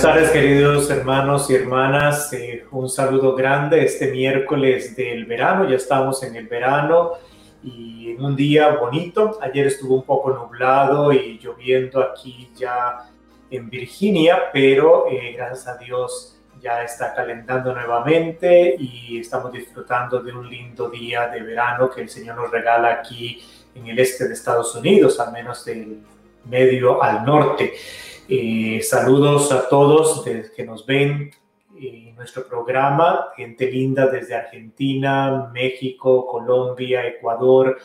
Buenas tardes, queridos hermanos y hermanas. Eh, un saludo grande este miércoles del verano. Ya estamos en el verano y en un día bonito. Ayer estuvo un poco nublado y lloviendo aquí ya en Virginia, pero eh, gracias a Dios ya está calentando nuevamente y estamos disfrutando de un lindo día de verano que el Señor nos regala aquí en el este de Estados Unidos, al menos del medio al norte. Eh, saludos a todos que nos ven en nuestro programa, gente linda desde Argentina, México, Colombia, Ecuador,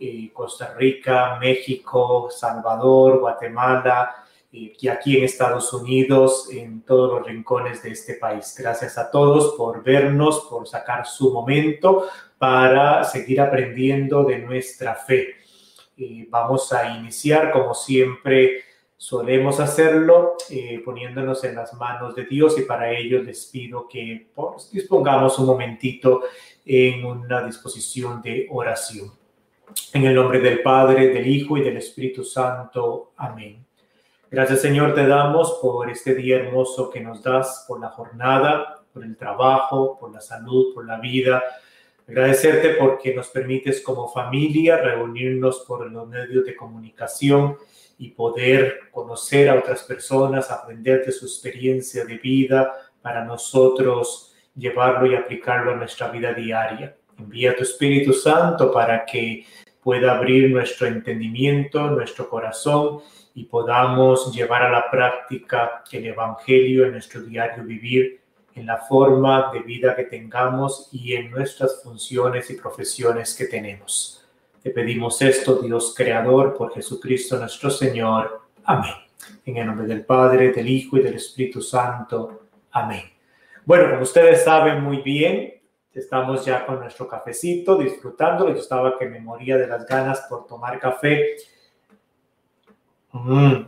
eh, Costa Rica, México, Salvador, Guatemala, y aquí en Estados Unidos, en todos los rincones de este país. Gracias a todos por vernos, por sacar su momento para seguir aprendiendo de nuestra fe. vamos a iniciar, como siempre, Solemos hacerlo eh, poniéndonos en las manos de Dios y para ello les pido que pues, dispongamos un momentito en una disposición de oración. En el nombre del Padre, del Hijo y del Espíritu Santo. Amén. Gracias Señor te damos por este día hermoso que nos das, por la jornada, por el trabajo, por la salud, por la vida. Agradecerte porque nos permites como familia reunirnos por los medios de comunicación y poder conocer a otras personas, aprender de su experiencia de vida para nosotros llevarlo y aplicarlo a nuestra vida diaria. Envía tu Espíritu Santo para que pueda abrir nuestro entendimiento, nuestro corazón y podamos llevar a la práctica el Evangelio en nuestro diario vivir, en la forma de vida que tengamos y en nuestras funciones y profesiones que tenemos. Te pedimos esto, Dios Creador, por Jesucristo nuestro Señor. Amén. En el nombre del Padre, del Hijo y del Espíritu Santo. Amén. Bueno, como ustedes saben muy bien, estamos ya con nuestro cafecito, disfrutándolo. Yo estaba que me moría de las ganas por tomar café. Mm.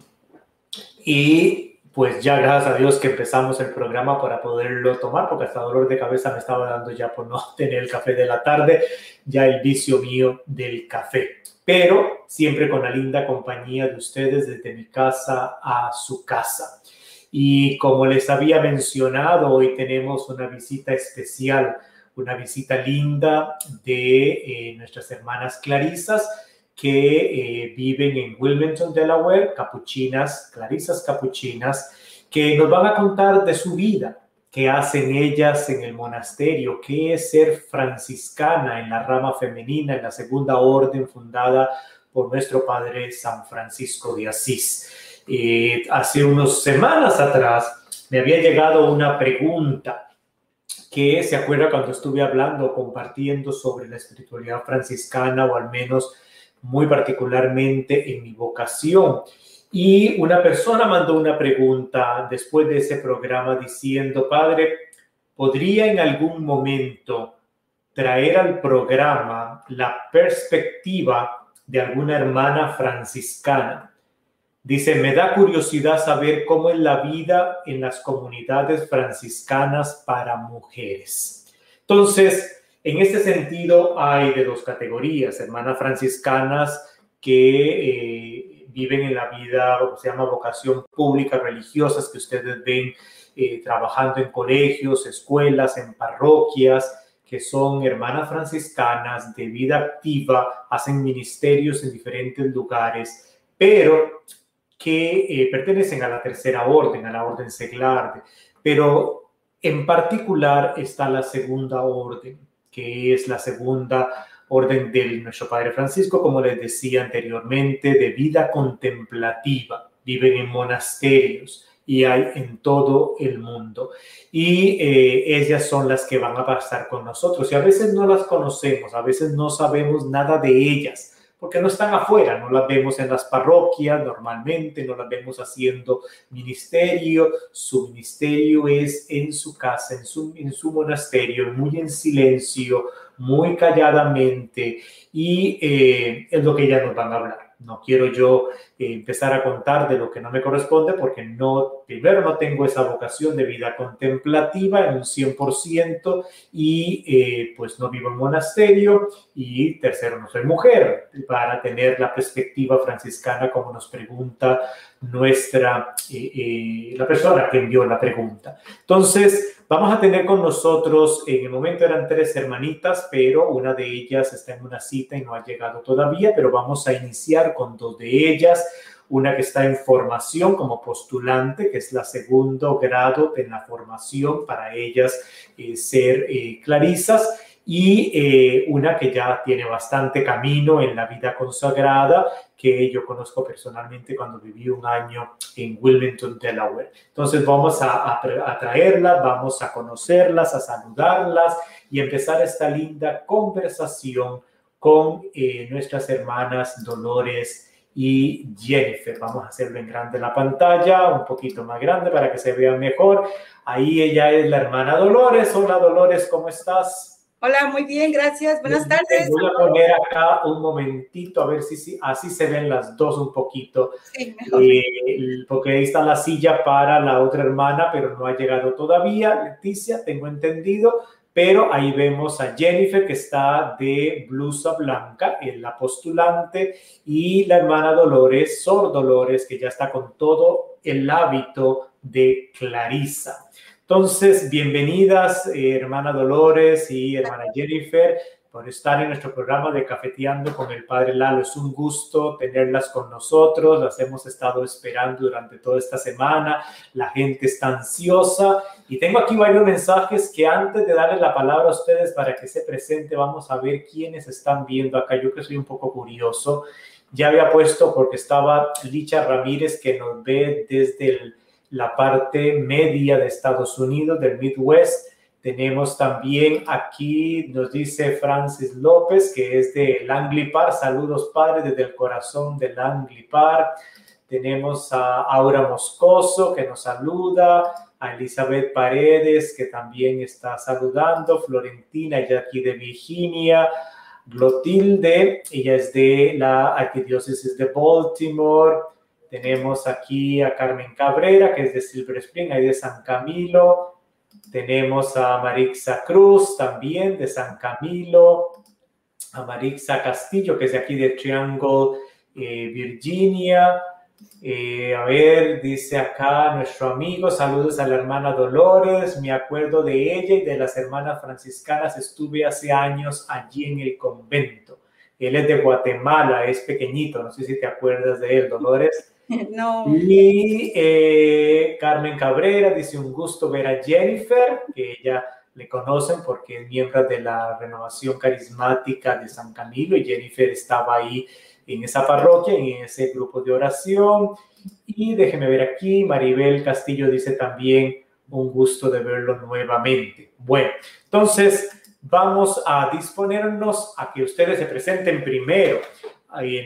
Y pues ya gracias a Dios que empezamos el programa para poderlo tomar, porque hasta dolor de cabeza me estaba dando ya por no tener el café de la tarde, ya el vicio mío del café. Pero siempre con la linda compañía de ustedes desde mi casa a su casa. Y como les había mencionado, hoy tenemos una visita especial, una visita linda de eh, nuestras hermanas Clarisas que eh, viven en Wilmington, Delaware, capuchinas, clarisas capuchinas, que nos van a contar de su vida, qué hacen ellas en el monasterio, qué es ser franciscana en la rama femenina, en la segunda orden fundada por nuestro padre San Francisco de Asís. Eh, hace unas semanas atrás me había llegado una pregunta que se acuerda cuando estuve hablando, compartiendo sobre la espiritualidad franciscana o al menos muy particularmente en mi vocación. Y una persona mandó una pregunta después de ese programa diciendo, padre, ¿podría en algún momento traer al programa la perspectiva de alguna hermana franciscana? Dice, me da curiosidad saber cómo es la vida en las comunidades franciscanas para mujeres. Entonces, en este sentido, hay de dos categorías, hermanas franciscanas que eh, viven en la vida, o se llama vocación pública, religiosas, que ustedes ven eh, trabajando en colegios, escuelas, en parroquias, que son hermanas franciscanas de vida activa, hacen ministerios en diferentes lugares, pero que eh, pertenecen a la tercera orden, a la orden seglar, pero en particular está la segunda orden que es la segunda orden de nuestro Padre Francisco, como les decía anteriormente, de vida contemplativa. Viven en monasterios y hay en todo el mundo. Y eh, ellas son las que van a pasar con nosotros. Y a veces no las conocemos, a veces no sabemos nada de ellas porque no están afuera, no las vemos en las parroquias normalmente, no las vemos haciendo ministerio, su ministerio es en su casa, en su, en su monasterio, muy en silencio, muy calladamente, y eh, es lo que ellas nos van a hablar. No quiero yo eh, empezar a contar de lo que no me corresponde porque no primero no tengo esa vocación de vida contemplativa en un 100% y eh, pues no vivo en monasterio y tercero no soy mujer para tener la perspectiva franciscana como nos pregunta nuestra, eh, eh, la persona que envió la pregunta. Entonces, vamos a tener con nosotros, en el momento eran tres hermanitas, pero una de ellas está en una cita y no ha llegado todavía, pero vamos a iniciar con dos de ellas una que está en formación como postulante, que es la segundo grado de la formación para ellas eh, ser eh, clarisas, y eh, una que ya tiene bastante camino en la vida consagrada, que yo conozco personalmente cuando viví un año en Wilmington, Delaware. Entonces vamos a, a vamos a conocerlas, a saludarlas y empezar esta linda conversación con nuestras hermanas Dolores y Jennifer. Vamos a hacerlo en grande la pantalla, un poquito más grande para que se vea mejor. Ahí ella es la hermana Dolores. Hola Dolores, ¿cómo estás? Hola, muy bien, gracias. Buenas tardes. Voy a poner acá un momentito a ver si, así se ven las dos un poquito. Sí, mejor. Eh, porque ahí está la silla para la otra hermana, pero no ha llegado todavía. Leticia, tengo entendido pero ahí vemos a Jennifer que está de blusa blanca, la postulante, y la hermana Dolores, Sor Dolores, que ya está con todo el hábito de Clarisa. Entonces, bienvenidas, eh, hermana Dolores y hermana Jennifer por estar en nuestro programa de Cafeteando con el Padre Lalo. Es un gusto tenerlas con nosotros, las hemos estado esperando durante toda esta semana, la gente está ansiosa y tengo aquí varios mensajes que antes de darle la palabra a ustedes para que se presente, vamos a ver quiénes están viendo acá. Yo que soy un poco curioso, ya había puesto porque estaba Licha Ramírez que nos ve desde la parte media de Estados Unidos, del Midwest tenemos también aquí, nos dice Francis López, que es de Langlipar. Saludos, padre, desde el corazón de Langlipar. Tenemos a Aura Moscoso, que nos saluda. A Elizabeth Paredes, que también está saludando. Florentina, ella aquí de Virginia. Glotilde, ella es de la Arquidiócesis de Baltimore. Tenemos aquí a Carmen Cabrera, que es de Silver Spring, ahí de San Camilo. Tenemos a Marixa Cruz también de San Camilo, a Marixa Castillo, que es de aquí de Triangle, eh, Virginia. Eh, a ver, dice acá nuestro amigo, saludos a la hermana Dolores, me acuerdo de ella y de las hermanas franciscanas, estuve hace años allí en el convento. Él es de Guatemala, es pequeñito, no sé si te acuerdas de él, Dolores. No. Y eh, Carmen Cabrera dice un gusto ver a Jennifer, que ella le conocen porque es miembro de la renovación carismática de San Camilo y Jennifer estaba ahí en esa parroquia, en ese grupo de oración. Y déjeme ver aquí, Maribel Castillo dice también un gusto de verlo nuevamente. Bueno, entonces vamos a disponernos a que ustedes se presenten primero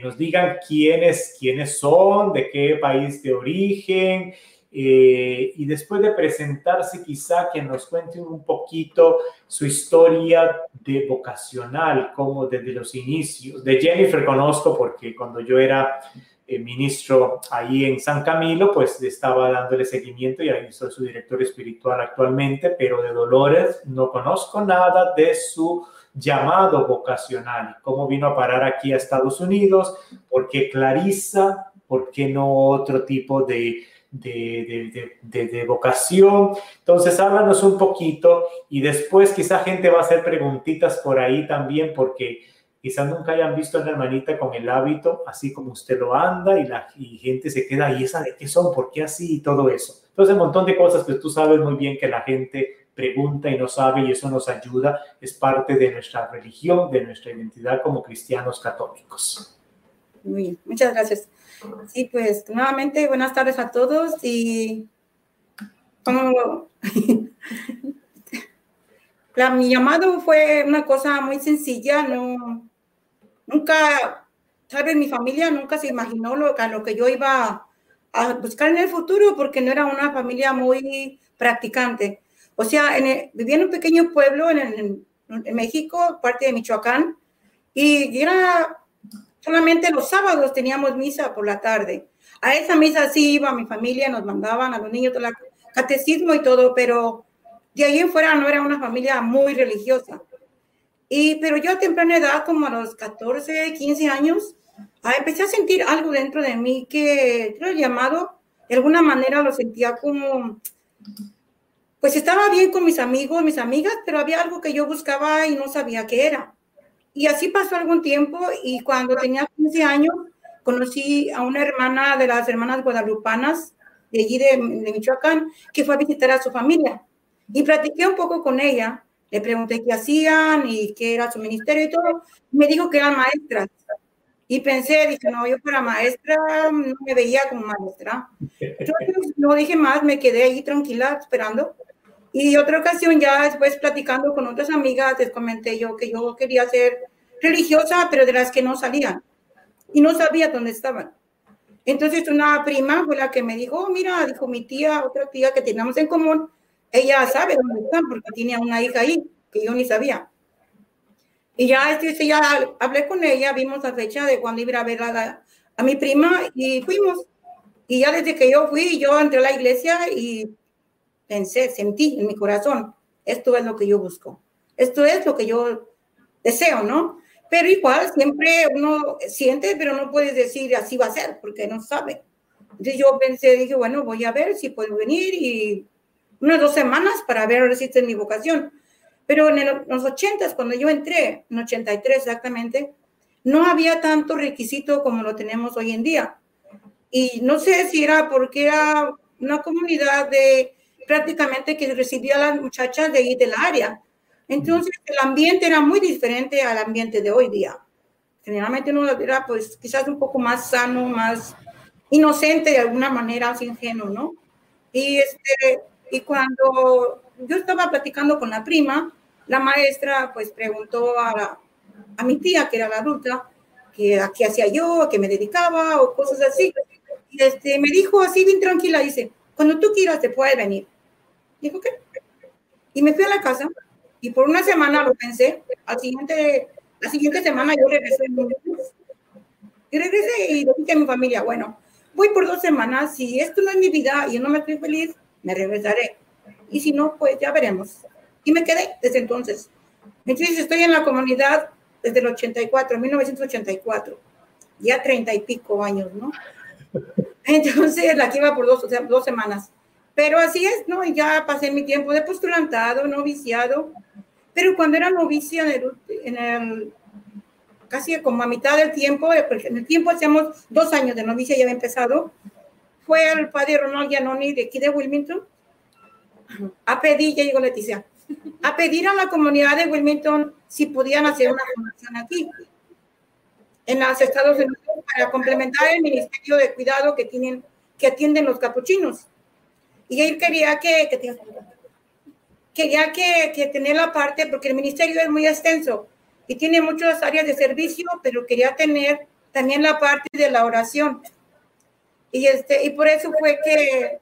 nos digan quiénes, quiénes son, de qué país de origen, eh, y después de presentarse quizá que nos cuenten un poquito su historia de vocacional, como desde los inicios. De Jennifer conozco porque cuando yo era eh, ministro ahí en San Camilo, pues estaba dándole seguimiento y ahí soy su director espiritual actualmente, pero de Dolores no conozco nada de su llamado vocacional, cómo vino a parar aquí a Estados Unidos, por qué Clarisa, por qué no otro tipo de, de, de, de, vocación. Entonces, háblanos un poquito y después quizá gente va a hacer preguntitas por ahí también porque quizás nunca hayan visto a una hermanita con el hábito así como usted lo anda y la y gente se queda ahí, ¿esa de qué son? ¿Por qué así? Y todo eso. Entonces, un montón de cosas que tú sabes muy bien que la gente pregunta y no sabe y eso nos ayuda, es parte de nuestra religión, de nuestra identidad como cristianos católicos. Muchas gracias. Sí, pues nuevamente buenas tardes a todos y como mi llamado fue una cosa muy sencilla, no, nunca, sabes, mi familia nunca se imaginó lo, lo que yo iba a buscar en el futuro porque no era una familia muy practicante. O sea, en vivía en un pequeño pueblo en, en, México, parte de Michoacán, y era solamente los sábados teníamos misa por la tarde. A esa misa sí iba mi familia, nos mandaban a los niños el catecismo y todo, pero de ahí en fuera no era una familia muy religiosa. Y, pero yo a temprana edad, como a los 14, 15 años, ah, empecé a sentir algo dentro de mí que, creo, llamado, de alguna manera lo sentía como, pues estaba bien con mis amigos, mis amigas, pero había algo que yo buscaba y no sabía qué era. Y así pasó algún tiempo y cuando tenía 15 años conocí a una hermana de las hermanas guadalupanas de allí de, de Michoacán que fue a visitar a su familia. Y platiqué un poco con ella, le pregunté qué hacían y qué era su ministerio y todo. Me dijo que eran maestras. Y pensé, dije, no, yo para maestra no me veía como maestra. Entonces no dije más, me quedé ahí tranquila esperando. Y otra ocasión ya después platicando con otras amigas, les comenté yo que yo quería ser religiosa, pero de las que no salían. Y no sabía dónde estaban. Entonces una prima fue la que me dijo, oh, mira, dijo mi tía, otra tía que teníamos en común, ella sabe dónde están porque tenía una hija ahí que yo ni sabía. Y ya, este, ya hablé con ella, vimos la fecha de cuando iba a ver a, a mi prima y fuimos. Y ya desde que yo fui, yo entré a la iglesia y pensé, sentí en mi corazón, esto es lo que yo busco, esto es lo que yo deseo, ¿no? Pero igual siempre uno siente, pero no puedes decir así va a ser, porque no sabe. Entonces yo pensé, dije, bueno, voy a ver si puedo venir y unas dos semanas para ver si es mi vocación. Pero en los 80, cuando yo entré, en 83 exactamente, no había tanto requisito como lo tenemos hoy en día. Y no sé si era porque era una comunidad de prácticamente que recibía a las muchachas de ahí del área. Entonces el ambiente era muy diferente al ambiente de hoy día. Generalmente uno era pues quizás un poco más sano, más inocente de alguna manera, así ingenuo, ¿no? Y, este, y cuando yo estaba platicando con la prima, la maestra pues preguntó a, a mi tía, que era la adulta, que a qué hacía yo, a qué me dedicaba o cosas así. Y este, me dijo así bien tranquila, dice, cuando tú quieras te puedes venir. Dijo que. Y me fui a la casa y por una semana lo pensé. Al siguiente, la siguiente semana yo regresé. Y regresé y le dije a mi familia, bueno, voy por dos semanas, si esto no es mi vida y yo no me estoy feliz, me regresaré. Y si no, pues ya veremos. Y me quedé desde entonces. Entonces estoy en la comunidad desde el 84, 1984, ya treinta y pico años, ¿no? Entonces la que iba por dos, o sea, dos semanas. Pero así es, ¿no? Ya pasé mi tiempo de postulantado, noviciado, pero cuando era novicia en el, casi como a mitad del tiempo, eh, en el tiempo hacíamos dos años de novicia, ya había empezado, fue el padre Ronald Giannoni de aquí de Wilmington a pedir, ya llegó Leticia, a pedir a la comunidad de Wilmington si podían hacer una formación aquí, en los Estados Unidos, para complementar el ministerio de cuidado que tienen, que atienden los capuchinos. Y él quería que, que quería que, que tener la parte, porque el ministerio es muy extenso y tiene muchas áreas de servicio, pero quería tener también la parte de la oración. Y, este, y por eso fue que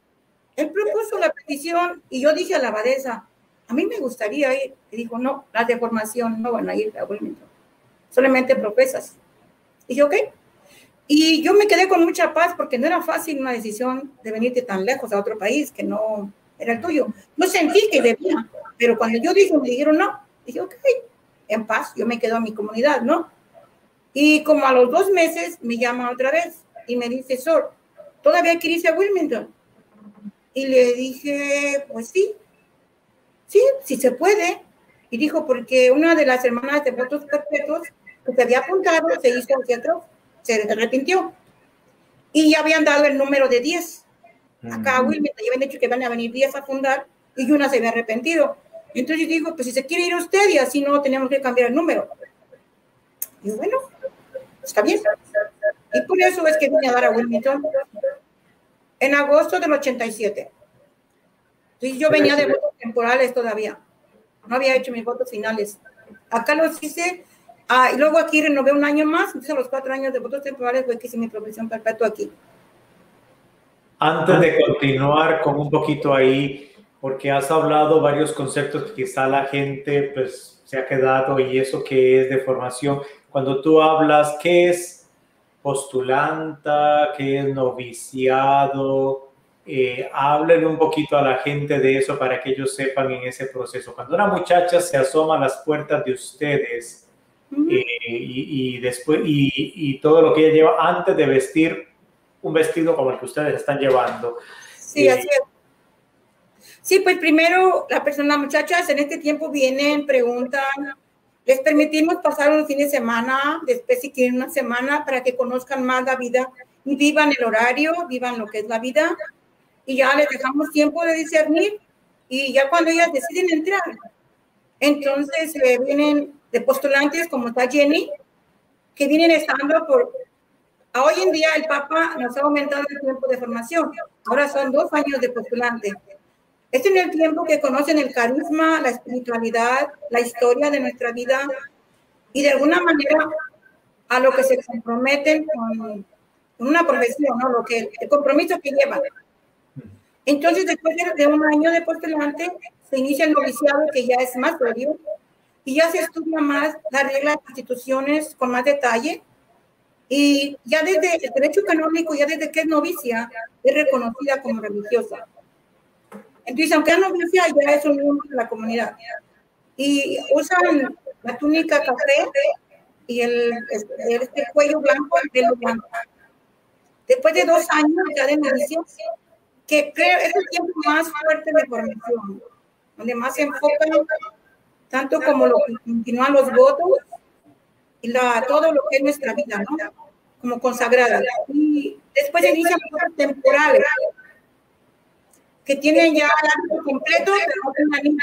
él propuso la petición y yo dije a la abadesa, a mí me gustaría ir. Y dijo, no, las de formación no van a ir solamente profesas. Y dije, ok, y yo me quedé con mucha paz porque no era fácil una decisión de venirte tan lejos a otro país que no era el tuyo. No sentí que debía, pero cuando yo dije, me dijeron no, dije, ok, en paz, yo me quedo en mi comunidad, ¿no? Y como a los dos meses me llaman otra vez y me dice, Sor, ¿todavía quieres ir a Wilmington? Y le dije, pues sí, sí, sí se puede. Y dijo, porque una de las hermanas de votos perpetuos que se había apuntado se hizo teatro se arrepintió. Y ya habían dado el número de 10. Acá a Wilmington ya habían dicho que van a venir 10 a fundar y una se había arrepentido. Entonces yo digo, pues si se quiere ir usted y así no tenemos que cambiar el número. Y bueno, está bien. Y por eso es que vine a dar a Wilmington en agosto del 87. Entonces yo venía de votos temporales todavía. No había hecho mis votos finales. Acá los hice Ah, y luego aquí renové un año más, entonces a los cuatro años de votos temporales fue que hice mi profesión perpetua aquí. Antes de continuar con un poquito ahí, porque has hablado varios conceptos que quizá la gente pues se ha quedado y eso que es de formación. Cuando tú hablas, ¿qué es postulanta, qué es noviciado. Eh, un poquito a la gente de eso para que ellos sepan en ese proceso. Cuando una muchacha se asoma a las puertas de ustedes eh, y, después y, y, todo lo que ella lleva antes de vestir un vestido como el que ustedes están llevando. Sí, eh, así es. Sí, pues primero la persona, las muchachas en este tiempo vienen, preguntan, les permitimos pasar un fin de semana, después si quieren una semana, para que conozcan más la vida y vivan el horario, vivan lo que es la vida. Y ya les dejamos tiempo de discernir y ya cuando ellas deciden entrar, entonces eh, vienen de postulantes como está Jenny, que vienen estando por... hoy en día el Papa nos ha aumentado el tiempo de formación. Ahora son dos años de postulante. Es en el tiempo que conocen el carisma, la espiritualidad, la historia de nuestra vida y de alguna manera a lo que se comprometen con, una profesión, ¿no? Lo que, el compromiso que llevan. Entonces, después de, un año de postulante, se inicia el noviciado, que ya es más serio, y ya se estudia más la regla de instituciones con más detalle. Y ya desde el derecho canónico, ya desde que es novicia, es reconocida como religiosa. Entonces, aunque es novicia, ya es un miembro de la comunidad. Y usan la túnica café y el, este, cuello blanco, el pelo blanco. Después de dos años ya de novicia, que creo es el tiempo más fuerte de formación, donde más se enfocan tanto como lo que continúan los votos y la, todo lo que es nuestra vida, ¿no? Como consagrada. Y después inician cosas temporales, que tienen ya el año completo, pero no tienen.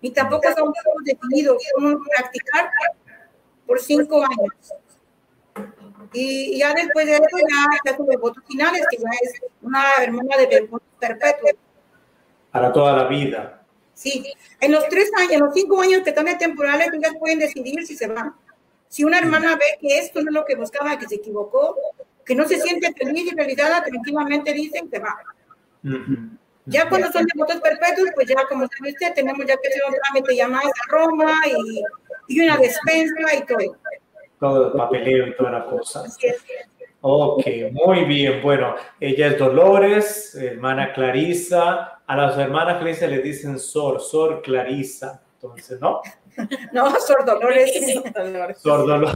Y tampoco son definidos, cómo practicar por cinco años. Y ya después de eso ya se de votos finales, que ya es una hermana de perpetuo. Para toda la vida. Sí, en los tres años, en los cinco años que están en temporales, ellas pueden decidir si se van. Si una hermana ve que esto no es lo que buscaba, que se equivocó, que no se siente feliz y realizada, tranquilamente dicen que va. Ya cuando son devotos perpetuos, pues ya como sabe usted, tenemos ya que hacer un trámite llamado a Roma y, y, una despensa y todo. Todo el papeleo y toda la cosa. Ok, muy bien. Bueno, ella es Dolores, hermana Clarisa. A las hermanas Clarisa le dicen Sor, Sor Clarisa. Entonces, ¿no? No, Sor Dolores. Sor Dolores.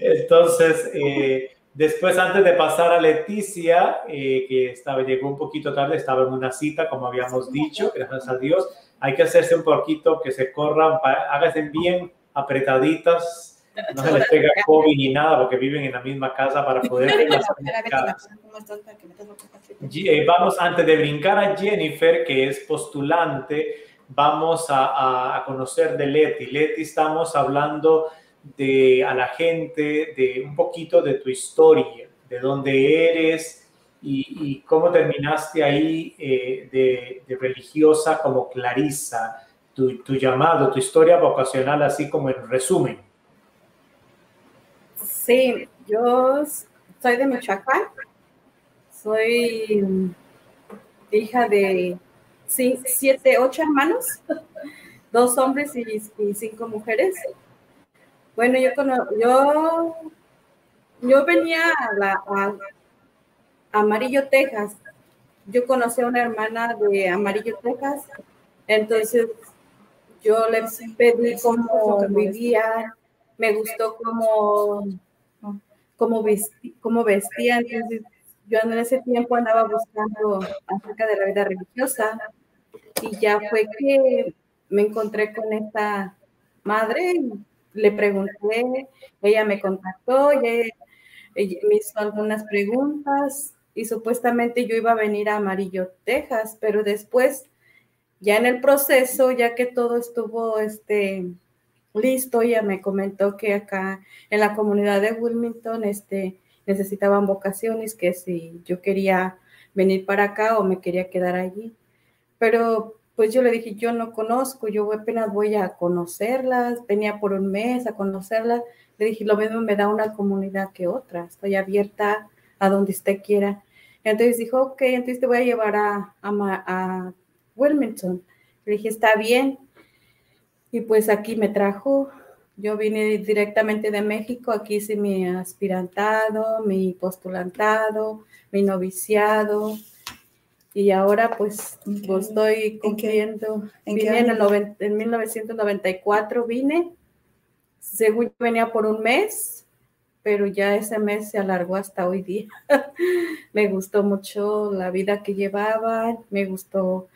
Entonces, eh, después, antes de pasar a Leticia, eh, que estaba, llegó un poquito tarde, estaba en una cita, como habíamos dicho, gracias a Dios, hay que hacerse un poquito que se corran, háganse bien apretaditas no se les pega COVID ni nada porque viven en la misma casa para poder eh, Vamos, antes de brincar a Jennifer, que es postulante, vamos a, a, conocer de Leti. Leti, estamos hablando de a la gente, de un poquito de tu historia, de dónde eres y, y cómo terminaste ahí eh, de, de, religiosa como Clarisa, tu, tu llamado, tu historia vocacional, así como en resumen. Sí, yo soy de Michoacán. Soy hija de siete, ocho hermanos, dos hombres y, cinco mujeres. Bueno, yo, yo, yo venía a, la, Amarillo, Texas. Yo conocí a una hermana de Amarillo, Texas. Entonces, yo le pedí cómo vivía, me gustó cómo cómo, vestía. Entonces, yo en ese tiempo andaba buscando acerca de la vida religiosa y ya fue que me encontré con esta madre, le pregunté, ella me contactó, ella, me hizo algunas preguntas y supuestamente yo iba a venir a Amarillo, Texas, pero después, ya en el proceso, ya que todo estuvo este, listo, ella me comentó que acá en la comunidad de Wilmington este, necesitaban vocaciones, que si yo quería venir para acá o me quería quedar allí. Pero pues yo le dije, yo no conozco, yo apenas voy a conocerlas, venía por un mes a conocerlas. Le dije, lo mismo me da una comunidad que otra, estoy abierta a donde usted quiera. Entonces dijo, ok, entonces te voy a llevar a, a, a Wilmington. Le dije, está bien, y pues aquí me trajo. Yo vine directamente de México, aquí hice mi aspirantado, mi postulantado, mi noviciado, y ahora pues, pues estoy cumpliendo. ¿En vine en, el en 1994, vine, según venía por un mes, pero ya ese mes se alargó hasta hoy día. me gustó mucho la vida que llevaban, me gustó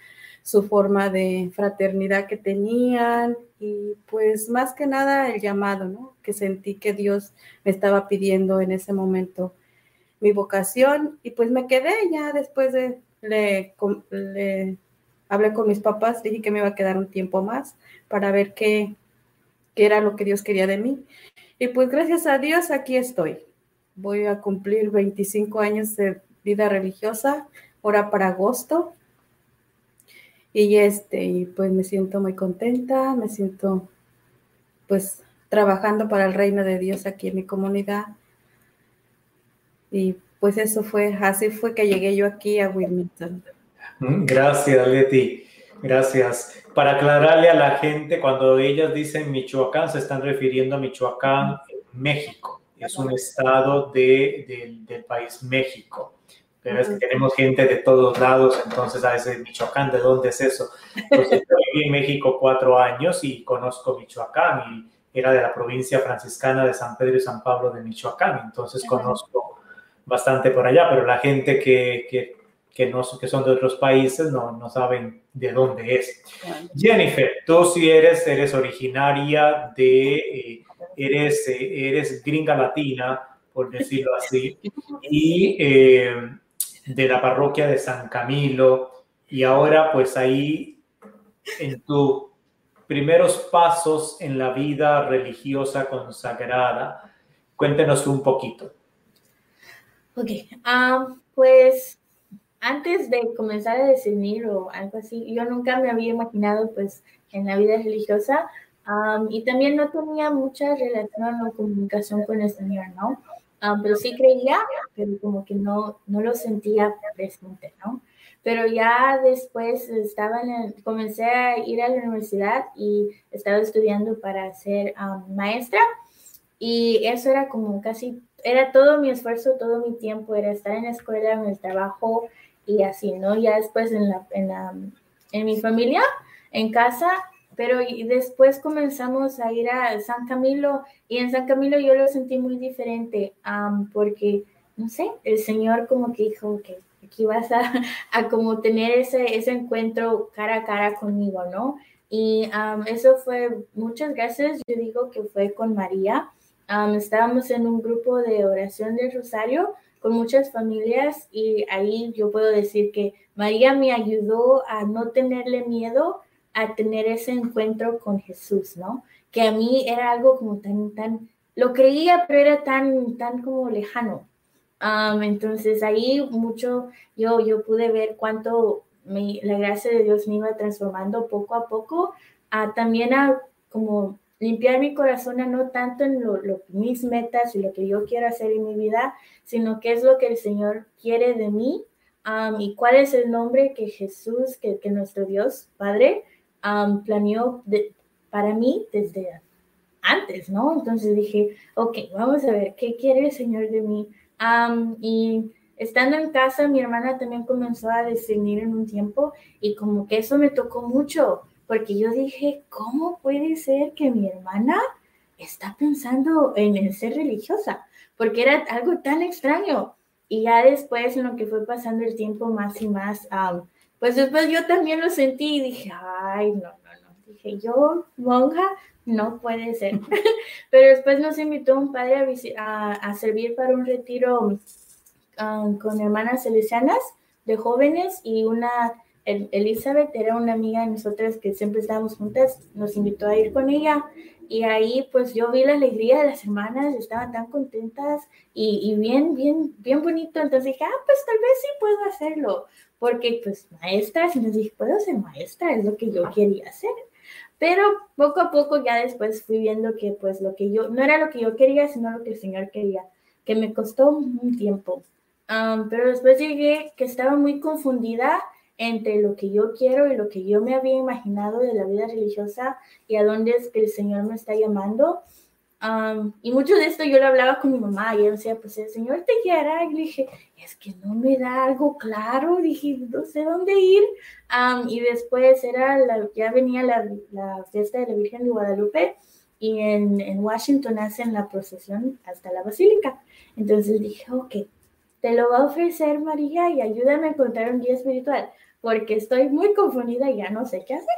su forma de fraternidad que tenían y pues más que nada el llamado, ¿no? Que sentí que Dios me estaba pidiendo en ese momento mi vocación y pues me quedé ya después de, le, hablé con mis papás, dije que me iba a quedar un tiempo más para ver qué, qué era lo que Dios quería de mí. Y pues gracias a Dios aquí estoy. Voy a cumplir 25 años de vida religiosa, ahora para agosto. Y este, y pues me siento muy contenta, me siento pues trabajando para el reino de Dios aquí en mi comunidad. Y pues eso fue, así fue que llegué yo aquí a Wilmington. Mm, gracias, Leti. Gracias. Para aclararle a la gente, cuando ellas dicen Michoacán, se están refiriendo a Michoacán, México. Es un estado de, del país México pero es que tenemos gente de todos lados, entonces a veces Michoacán, ¿de dónde es eso? Entonces yo viví en México cuatro años y conozco Michoacán y era de la provincia franciscana de San Pedro y San Pablo de Michoacán, entonces conozco bastante por allá, pero la gente que, que, que, no, que son de otros países no, no saben de dónde es. Jennifer, tú sí eres, eres originaria de, eh, eres, eh, eres gringa latina, por decirlo así, y eh, de la parroquia de San Camilo y ahora pues ahí en tus primeros pasos en la vida religiosa consagrada, cuéntenos un poquito. Ok, ah, pues antes de comenzar a discernir o algo así, yo nunca me había imaginado pues en la vida religiosa y también no tenía mucha relación o comunicación con el Señor, ¿no? Ah, pero sí creía, pero como que no, no lo sentía presente, ¿no? Pero ya después estaba en comencé a ir a la universidad y estaba estudiando para ser maestra y eso era como casi, era todo mi esfuerzo, todo mi tiempo, era estar en la escuela, en el trabajo y así, ¿no? Ya después en, la, en, la, en mi familia, en casa, pero y después comenzamos a ir a San Camilo y en San Camilo yo lo sentí muy diferente porque, no sé, el Señor como que dijo que aquí vas a, a, como tener ese, ese encuentro cara a cara conmigo, ¿no? Y eso fue, muchas gracias, yo digo que fue con María. estábamos en un grupo de oración del Rosario con muchas familias y ahí yo puedo decir que María me ayudó a no tenerle miedo a tener ese encuentro con Jesús, ¿no? Que a mí era algo como tan, tan, lo creía, pero era tan, tan como lejano. entonces ahí mucho yo, yo pude ver cuánto la gracia de Dios me iba transformando poco a poco, a también a como limpiar mi corazón a no tanto en lo, mis metas y lo que yo quiero hacer en mi vida, sino qué es lo que el Señor quiere de mí y cuál es el nombre que Jesús, que, que nuestro Dios Padre planeó para mí desde antes, ¿no? Entonces dije, ok, vamos a ver, ¿qué quiere el Señor de mí? y estando en casa, mi hermana también comenzó a discernir en un tiempo y como que eso me tocó mucho, porque yo dije, ¿cómo puede ser que mi hermana está pensando en el ser religiosa? Porque era algo tan extraño. Y ya después, en lo que fue pasando el tiempo más y más, pues después yo también lo sentí y dije, ay, no, no, no. Dije, yo, monja, no puede ser. Pero después nos invitó un padre a, a, servir para un retiro um, con hermanas salesianas de jóvenes y una, Elizabeth era una amiga de nosotras que siempre estábamos juntas, nos invitó a ir con ella y ahí pues yo vi la alegría de las hermanas, estaban tan contentas y, bien, bien, bien bonito, entonces dije, ah, pues tal vez sí puedo hacerlo, porque pues maestra, y nos dije, puedo ser maestra, es lo que yo quería hacer. Pero poco a poco ya después fui viendo que pues lo que yo, no era lo que yo quería, sino lo que el Señor quería, que me costó un tiempo. pero después llegué que estaba muy confundida entre lo que yo quiero y lo que yo me había imaginado de la vida religiosa y a dónde es que el Señor me está llamando. y mucho de esto yo lo hablaba con mi mamá y ella decía, pues el Señor te guiará. Y dije, es que no me da algo claro, dije, no sé dónde ir. y después era la, ya venía la, la, fiesta de la Virgen de Guadalupe y en, en Washington hacen la procesión hasta la basílica. Entonces dije, ok, te lo va a ofrecer María y ayúdame a encontrar un guía espiritual, porque estoy muy confundida y ya no sé qué hacer.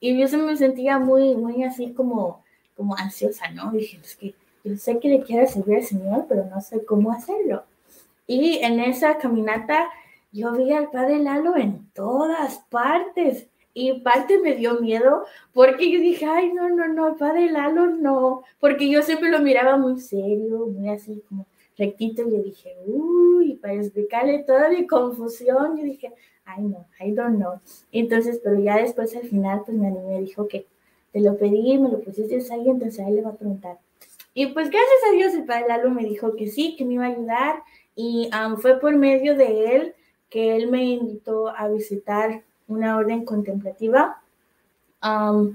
Y yo se me sentía muy, muy así como, como ansiosa, ¿no? Dije, es que yo sé que le quiero servir al Señor, pero no sé cómo hacerlo. Y en esa caminata yo vi al Padre Lalo en todas partes. Y parte me dio miedo porque yo dije, ay, no, no, no, Padre Lalo no. Porque yo siempre lo miraba muy serio, muy así como rectito. Y yo dije, uy, para explicarle toda mi confusión, yo dije, ay, no, I don't know. Entonces, pero ya después al final, pues me animé, dijo que te lo pedí, me lo pusiste ahí, entonces ahí le va a preguntar. Y pues gracias a Dios el Padre Lalo me dijo que sí, que me iba a ayudar y fue por medio de él que él me invitó a visitar una orden contemplativa,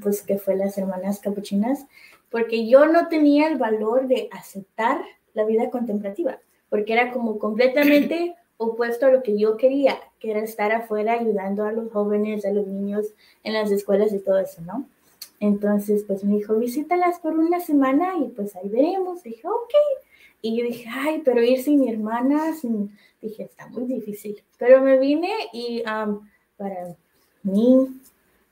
pues que fue las hermanas capuchinas, porque yo no tenía el valor de aceptar la vida contemplativa, porque era como completamente opuesto a lo que yo quería, que era estar afuera ayudando a los jóvenes, a los niños en las escuelas y todo eso, ¿no? Entonces, pues me dijo, visítalas por una semana y pues ahí veremos. dije, ok. Y yo dije, ay, pero ir sin mi hermana, dije, está muy difícil. Pero me vine y para mí,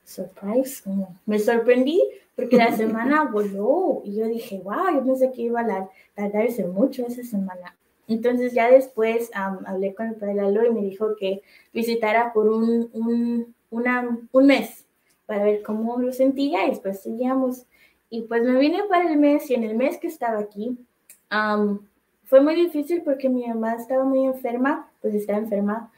surprise, me sorprendí porque la semana voló y yo dije, wow, yo pensé que iba a tardarse mucho esa semana. Entonces ya después hablé con el padre Lalo y me dijo que visitara por un, un, una, un mes para ver cómo lo sentía y después seguíamos. Y pues me vine para el mes y en el mes que estaba aquí, fue muy difícil porque mi mamá estaba muy enferma, pues estaba enferma,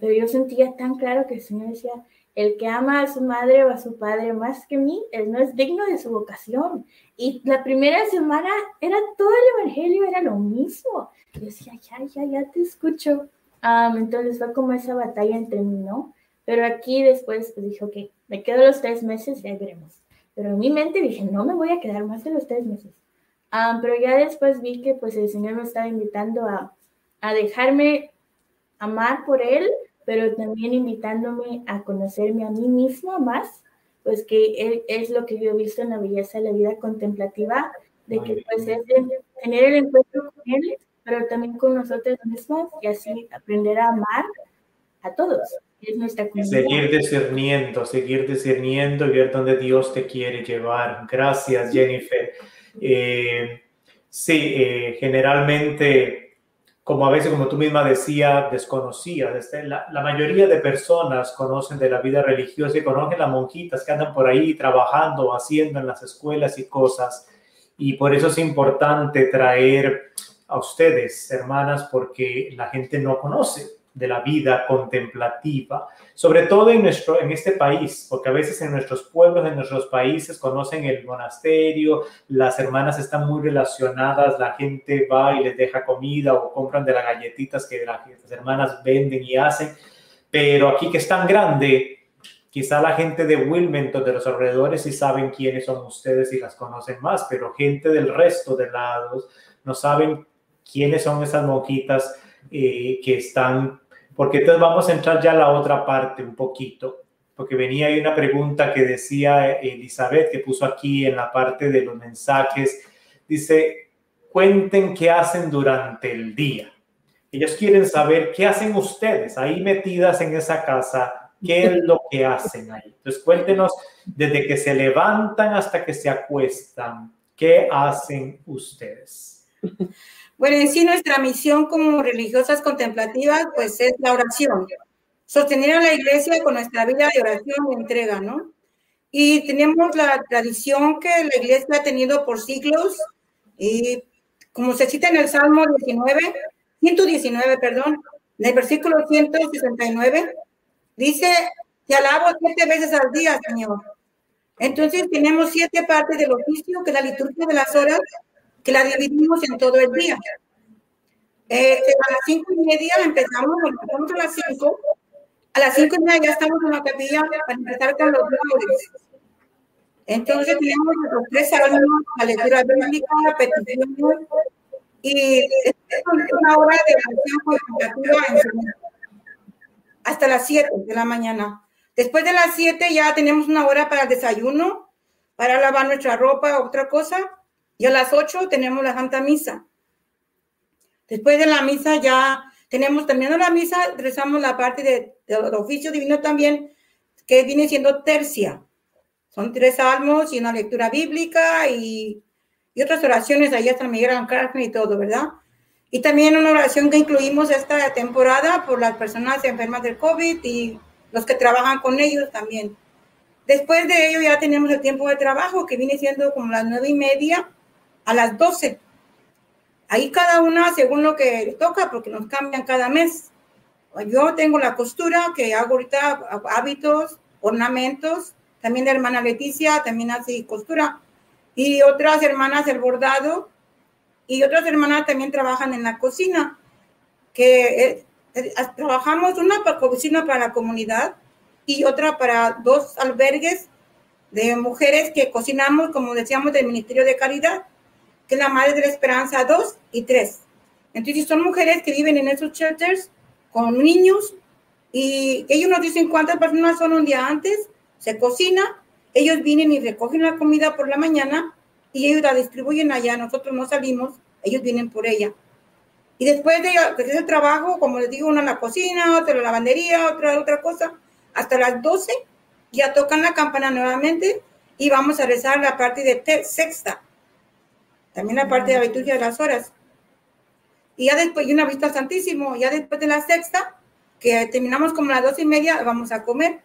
pero yo sentía tan claro que el Señor decía, el que ama a su madre o a su padre más que mí, él no es digno de su vocación. Y la primera semana era todo el Evangelio, era lo mismo. Yo decía, ya, ya, ya te escucho. entonces fue como esa batalla entre mí, ¿no? Pero aquí después pues, dije, ok, me quedo los tres meses y ahí veremos. Pero en mi mente dije, no me voy a quedar más de los tres meses. pero ya después vi que pues el Señor me estaba invitando a, a dejarme amar por Él, pero también invitándome a conocerme a mí misma más, pues que Él es lo que yo he visto en la belleza de la vida contemplativa, de que pues es tener el encuentro con Él, pero también con nosotros mismos y así aprender a amar a todos. Es nuestra Seguir discerniendo, seguir discerniendo y ver dónde Dios te quiere llevar. Gracias, Jennifer. Eh, sí, eh, generalmente como a veces, como tú misma decías, desconocías. Este, la, la, mayoría de personas conocen de la vida religiosa y conocen las monjitas que andan por ahí trabajando, haciendo en las escuelas y cosas. Y por eso es importante traer a ustedes, hermanas, porque la gente no conoce de la vida contemplativa, sobre todo en, nuestro, en este país, porque a veces en nuestros pueblos, en nuestros países, conocen el monasterio, las hermanas están muy relacionadas, la gente va y les deja comida o compran de las galletitas que las, hermanas venden y hacen, pero aquí que es tan grande, quizá la gente de Wilmington, de los alrededores, sí saben quiénes son ustedes y las conocen más, pero gente del resto de lados no saben quiénes son esas monjitas eh, que están porque entonces vamos a entrar ya a la otra parte un poquito, porque venía ahí una pregunta que decía Elizabeth, que puso aquí en la parte de los mensajes, dice, cuenten qué hacen durante el día. Ellos quieren saber qué hacen ustedes ahí metidas en esa casa, qué es lo que hacen ahí. Entonces cuéntenos desde que se levantan hasta que se acuestan, qué hacen ustedes. Bueno, en sí nuestra misión como religiosas contemplativas, pues es la oración. Sostener a la iglesia con nuestra vida de oración y entrega, ¿no? Y tenemos la tradición que la iglesia ha tenido por siglos, y como se cita en el Salmo 19, 119, perdón, en el versículo 169, dice, te alabo siete veces al día, Señor. Entonces tenemos siete partes del oficio, que es la liturgia de las horas, que la dividimos en todo el día. Eh, a las cinco y media empezamos, empezamos a las cinco A las cinco y media ya estamos en la capilla para empezar con los laudes. Entonces tenemos los tres salmos, la lectura bíblica, la petición y es una hora de oración contemplativa hasta las siete de la mañana. Después de las siete ya tenemos una hora para el desayuno, para lavar nuestra ropa, otra cosa. Y a las ocho tenemos la Santa Misa. Después de la misa ya tenemos terminando la misa, rezamos la parte de, del oficio divino también, que viene siendo tercia. Son tres salmos y una lectura bíblica y, y otras oraciones, ahí hasta Miguel Ángel y todo, ¿verdad? Y también una oración que incluimos esta temporada por las personas enfermas del COVID y los que trabajan con ellos también. Después de ello ya tenemos el tiempo de trabajo que viene siendo como las nueve y media a las doce. Ahí cada una según lo que toca, porque nos cambian cada mes. Yo tengo la costura que hago ahorita hábitos, ornamentos, también la hermana Leticia también hace costura y otras hermanas el bordado y otras hermanas también trabajan en la cocina, que eh, eh, trabajamos una cocina para la comunidad y otra para dos albergues de mujeres que cocinamos, como decíamos, del Ministerio de Caridad, que es la Madre de la Esperanza 2 y 3. Entonces son mujeres que viven en esos shelters con niños y ellos nos dicen cuántas personas son un día antes, se cocina, ellos vienen y recogen la comida por la mañana y ellos la distribuyen allá, nosotros no salimos, ellos vienen por ella. Y después de hacer el trabajo, como les digo, una en la cocina, otra en la lavandería, otra otra cosa, hasta las 12 ya tocan la campana nuevamente y vamos a rezar la parte de sexta, también la parte de la liturgia de las horas. Y ya después, y una vista al Santísimo, ya después de la sexta, que terminamos como a las doce y media, vamos a comer.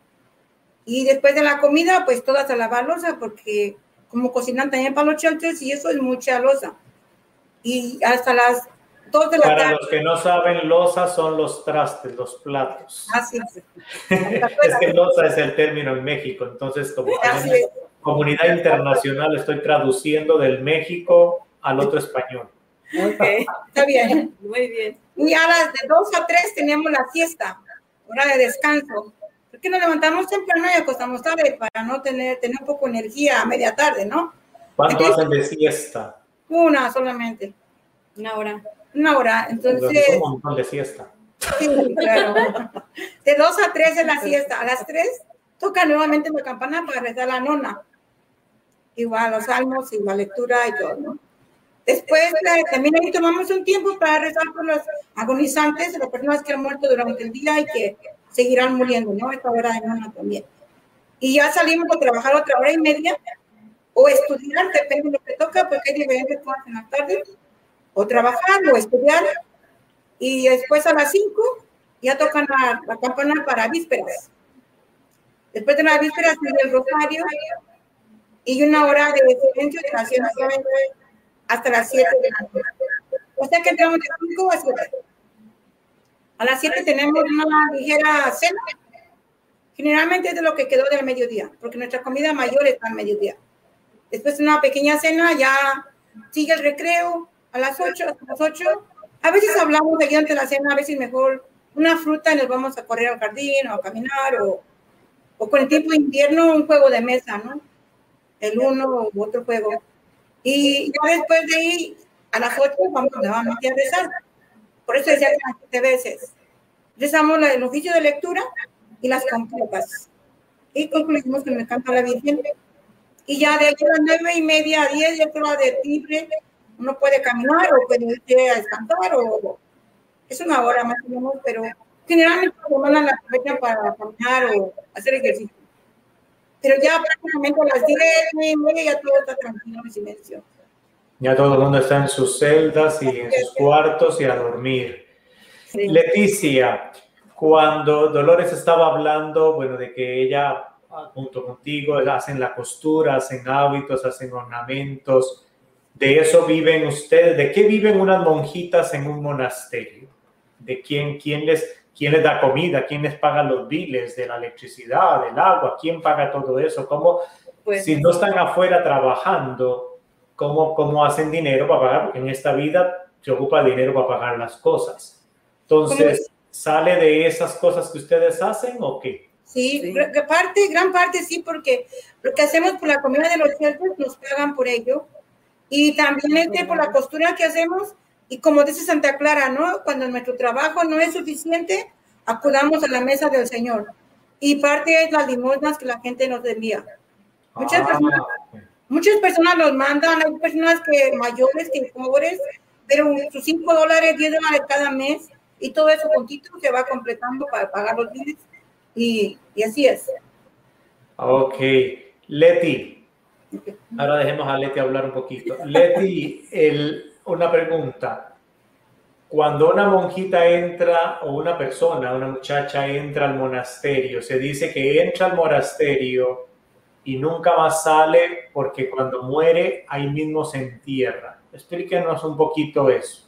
Y después de la comida, pues todas a lavar losa, porque como cocinan también para los shelters y eso es mucha losa. Y hasta las dos de la Para los que no saben, losa son los trastes, los platos. Así es. es que losa es el término en México, entonces como comunidad internacional estoy traduciendo del México al otro español. Ok, está bien. Muy bien. Y a las de dos a tres tenemos la siesta, hora de descanso que nos levantamos temprano y acostamos tarde para no tener, tener un poco de energía a media tarde, ¿no? ¿Cuánto hacen de siesta? Una solamente. Una hora. Una hora. Entonces. un montón de siesta. Sí, claro. De dos a tres es la siesta. A las tres toca nuevamente la campana para rezar la nona. Igual los salmos la lectura y todo, ¿no? Después eh, también ahí tomamos un tiempo para rezar por los agonizantes, las personas que han muerto durante el día y que seguirán muriendo, ¿no? Esta hora de mañana también. Y ya salimos a trabajar otra hora y media o estudiar, depende de lo que toca, porque hay diferentes cosas en la tarde, o trabajar o estudiar. Y después a las 5 ya tocan la, la, campana para vísperas. Después de las vísperas el rosario y una hora de silencio de las hasta las 7 de la noche. O sea que entramos de 5 a 7. A las 7 tenemos una ligera cena. Generalmente es de lo que quedó del mediodía, porque nuestra comida mayor está al mediodía. Después una pequeña cena, ya sigue el recreo a las 8, a las 8. A veces hablamos de ante la cena, a veces mejor una fruta y nos vamos a correr al jardín o a caminar o, o con el tiempo de invierno un juego de mesa, ¿no? El uno u otro juego. Y ya después de ahí, a las 8 vamos nuevamente a rezar. Por eso decía que siete veces. Rezamos el oficio de lectura y las completas. Y concluimos que me canta la Virgen. Y ya de aquí a las nueve y media a diez, ya toda de libre, uno puede caminar o puede ir a descansar o es una hora más o menos, pero generalmente la semana la aprovechan para caminar o hacer ejercicio. Pero ya prácticamente a las diez y media ya todo está tranquilo en silencio. Ya todo el mundo está en sus celdas y en sus cuartos y a dormir. Leticia, cuando Dolores estaba hablando, bueno, de que ella ah, junto contigo hacen la costura, hacen hábitos, hacen ornamentos, de eso viven ustedes, ¿de qué viven unas monjitas en un monasterio? ¿De quién, quién, les, quién les da comida? ¿Quién les paga los biles de la electricidad, del agua? ¿Quién paga todo eso? ¿Cómo, pues, si no están afuera trabajando, cómo, cómo hacen dinero para pagar, porque en esta vida se ocupa dinero para pagar las cosas. Entonces, ¿Sale de esas cosas que ustedes hacen o qué? Sí, sí. parte, gran parte sí, porque lo que hacemos por la comida de los shelters nos pagan por ello. Y también es que por la costura que hacemos, y como dice Santa Clara, ¿no? Cuando nuestro trabajo no es suficiente, acudamos a la mesa del Señor. Y parte es las limosnas que la gente nos envía. Muchas, ah, personas, muchas personas los mandan, hay personas que mayores que pobres, pero sus 5 dólares, 10 dólares cada mes, y todo eso título se va completando para pagar los billetes y, y, así es. Ok. Leti, ahora dejemos a Leti hablar un poquito. Leti, el, una pregunta. Cuando una monjita entra o una persona, una muchacha entra al monasterio, se dice que entra al monasterio y nunca más sale porque cuando muere ahí mismo se entierra. Explíquenos un poquito eso.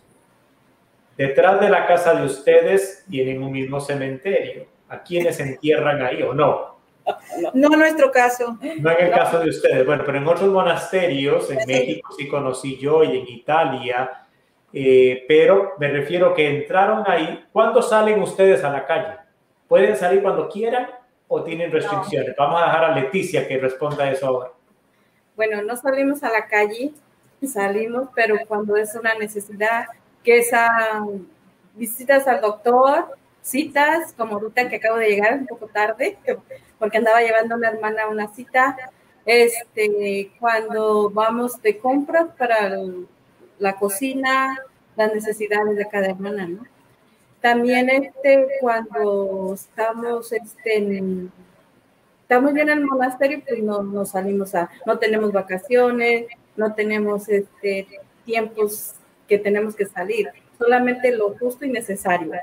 Detrás de la casa de ustedes tienen un mismo cementerio. ¿A quiénes entierran ahí o no? No en nuestro caso. No en el caso de ustedes. Bueno, pero en otros monasterios, en México sí conocí yo y en Italia, eh, pero me refiero que entraron ahí. ¿Cuándo salen ustedes a la calle? ¿Pueden salir cuando quieran o tienen restricciones? Vamos a dejar a Leticia que responda eso ahora. Bueno, no salimos a la calle, salimos, pero cuando es una necesidad, que es visitas al doctor, citas, como ahorita que acabo de llegar un poco tarde, porque andaba llevando a mi hermana una cita, este, cuando vamos de compras para la cocina, las necesidades de cada hermana, ¿no? También este, cuando estamos este, en, estamos bien en el monasterio, pues no, no salimos a, no tenemos vacaciones, no tenemos este, tiempos que tenemos que salir, solamente lo justo y necesario.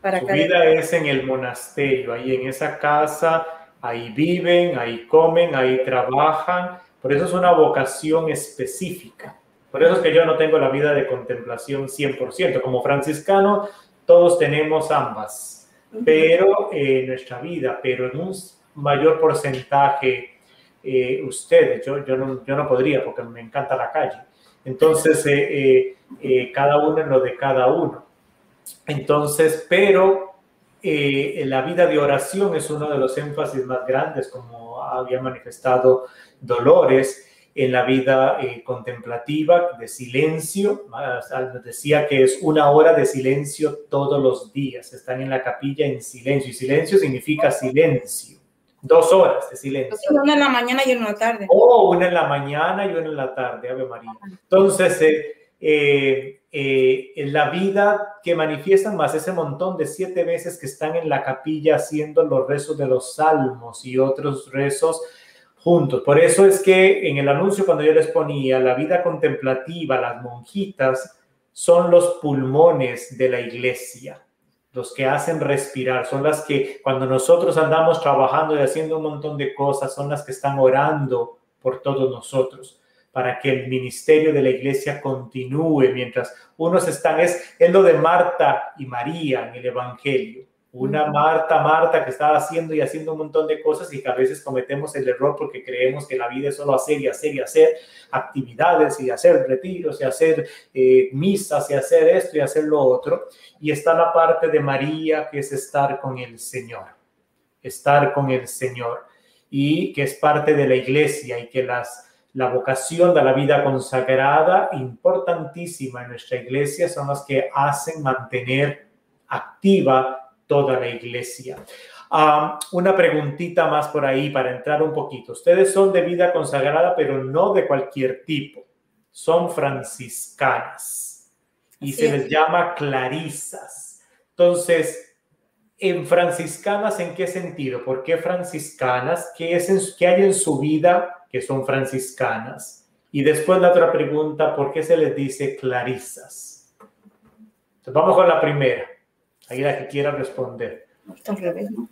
Para Su vida es en el monasterio, ahí en esa casa, ahí viven, ahí comen, ahí trabajan, por eso es una vocación específica. Por eso es que yo no tengo la vida de contemplación 100%. Como franciscano, todos tenemos ambas, pero eh, nuestra vida, pero en un mayor porcentaje eh, ustedes. Yo, yo, no, yo no podría porque me encanta la calle. Entonces, eh, cada uno en lo de cada uno. Entonces, pero la vida de oración es uno de los énfasis más grandes, como había manifestado Dolores en la vida eh, contemplativa, de silencio. Decía que es una hora de silencio todos los días. Están en la capilla en silencio. Y silencio significa silencio. Dos horas de silencio. Una en la mañana y una en la tarde. Oh, una en la mañana y una en la tarde, Ave María. Entonces, eh, eh, en la vida que manifiestan más ese montón de siete veces que están en la capilla haciendo los rezos de los salmos y otros rezos juntos. Por eso es que en el anuncio cuando yo les ponía la vida contemplativa, las monjitas son los pulmones de la iglesia, los que hacen respirar, son las que cuando nosotros andamos trabajando y haciendo un montón de cosas, son las que están orando por todos nosotros para que el ministerio de la iglesia continúe mientras unos están, es, es lo de Marta y María en el Evangelio. Una Marta, Marta que está haciendo y haciendo un montón de cosas y que a veces cometemos el error porque creemos que la vida es solo hacer y hacer y hacer actividades y hacer retiros y hacer eh, misas y hacer esto y hacer lo otro. Y está la parte de María que es estar con el Señor, estar con el Señor y que es parte de la iglesia y que las la vocación de la vida consagrada, importantísima en nuestra iglesia, son las que hacen mantener activa toda la iglesia. una preguntita más por ahí para entrar un poquito. Ustedes son de vida consagrada, pero no de cualquier tipo. Son franciscanas y se les llama clarisas. Entonces, en franciscanas, ¿en qué sentido? ¿Por qué franciscanas? ¿Qué, es ¿Qué hay en su vida que son franciscanas? Y después la otra pregunta, ¿por qué se les dice clarisas? Entonces, vamos con la primera. Ahí la que quiera responder. Está al revés, ¿no?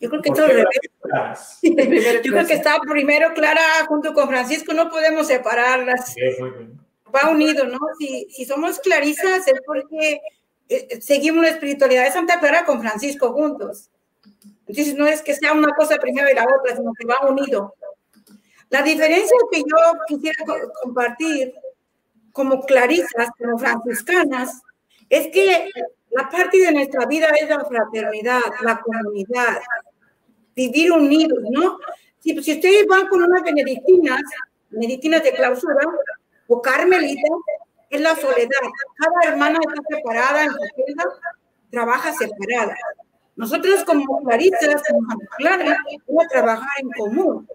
Yo creo que está al revés. Yo creo que está primero Clara junto con Francisco, no podemos separarlas. Va unido, ¿no? Si, si somos clarisas es porque eh, seguimos la espiritualidad de Santa Clara con Francisco juntos. Entonces no es que sea una cosa primero y la otra, sino que va unido. La diferencia que yo quisiera compartir como clarisas, como franciscanas, es que La parte de nuestra vida es la fraternidad, la comunidad, vivir unidos, ¿no? Si, si ustedes van con unas benedictinas, benedictinas de clausura o carmelitas, es la soledad. Cada hermana está separada en su celda, trabaja separada. Nosotros como claristas, como claras, vamos a trabajar en común.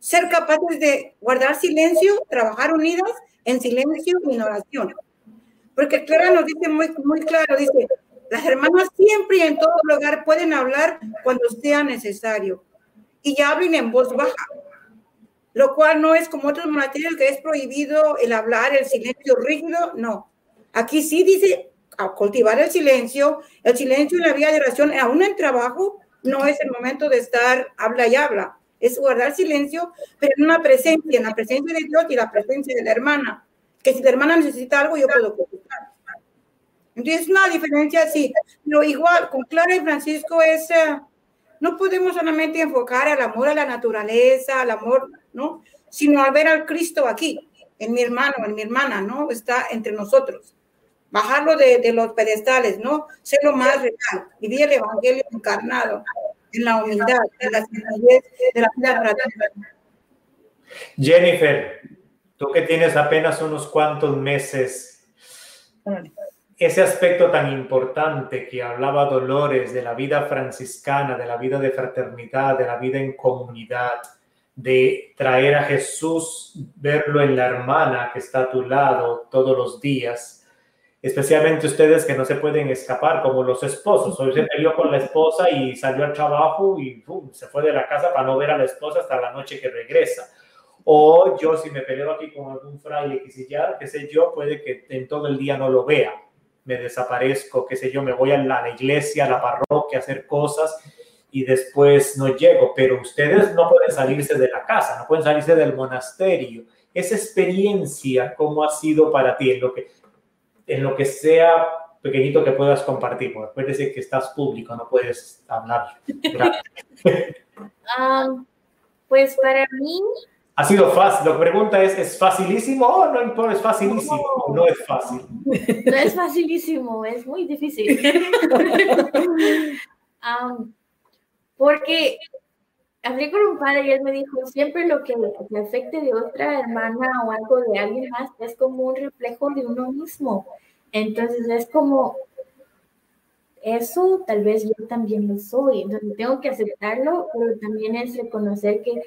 Ser capaces de guardar silencio, trabajar unidas en silencio y en oración. Porque Clara nos dice muy, muy claro, dice, las hermanas siempre y en todo lugar pueden hablar cuando sea necesario. Y hablen en voz baja lo cual no es como otros monasterios que es prohibido el hablar, el silencio rígido, no. Aquí sí dice cultivar el silencio, el silencio en la vía de oración, aún en trabajo, no es el momento de estar habla y habla, es guardar silencio, pero en una presencia, en la presencia de Dios y la presencia de la hermana, que si la hermana necesita algo, yo puedo contestar. Entonces, una diferencia así, lo igual con Clara y Francisco es, eh, no podemos solamente enfocar al amor a la naturaleza, al amor ¿no? Sino al ver al Cristo aquí, en mi hermano, en mi hermana, ¿no? Está entre nosotros. Bajarlo de, los pedestales, ¿no? Ser lo más real, vivir el Evangelio encarnado, en la humildad, en la sencillez de la vida fraterna. Jennifer, tú que tienes apenas unos cuantos meses, ese aspecto tan importante que hablaba Dolores de la vida franciscana, de la vida de fraternidad, de la vida en comunidad, de traer a Jesús, verlo en la hermana que está a tu lado todos los días, especialmente ustedes que no se pueden escapar como los esposos. Hoy se peleó con la esposa y salió al trabajo y se fue de la casa para no ver a la esposa hasta la noche que regresa. O yo si me peleo aquí con algún fraile, que si ya, qué sé yo, puede que en todo el día no lo vea. Me desaparezco, qué sé yo, me voy a la iglesia, a la parroquia a hacer cosas y después no llego, pero ustedes no pueden salirse de la casa, no pueden salirse del monasterio. Esa experiencia, ¿cómo ha sido para ti en lo que, en lo que sea pequeñito que puedas compartir? Porque puede decir que estás público, no puedes hablar. um, pues para mí... Ha sido fácil. La pregunta es, ¿es facilísimo o no, es facilísimo? No. no es fácil. No es facilísimo, es muy difícil. um, porque hablé con un padre y él me dijo, siempre lo que te afecte de otra hermana o algo de alguien más es como un reflejo de uno mismo. Entonces es como, eso tal vez yo también lo soy, entonces tengo que aceptarlo, pero también es reconocer que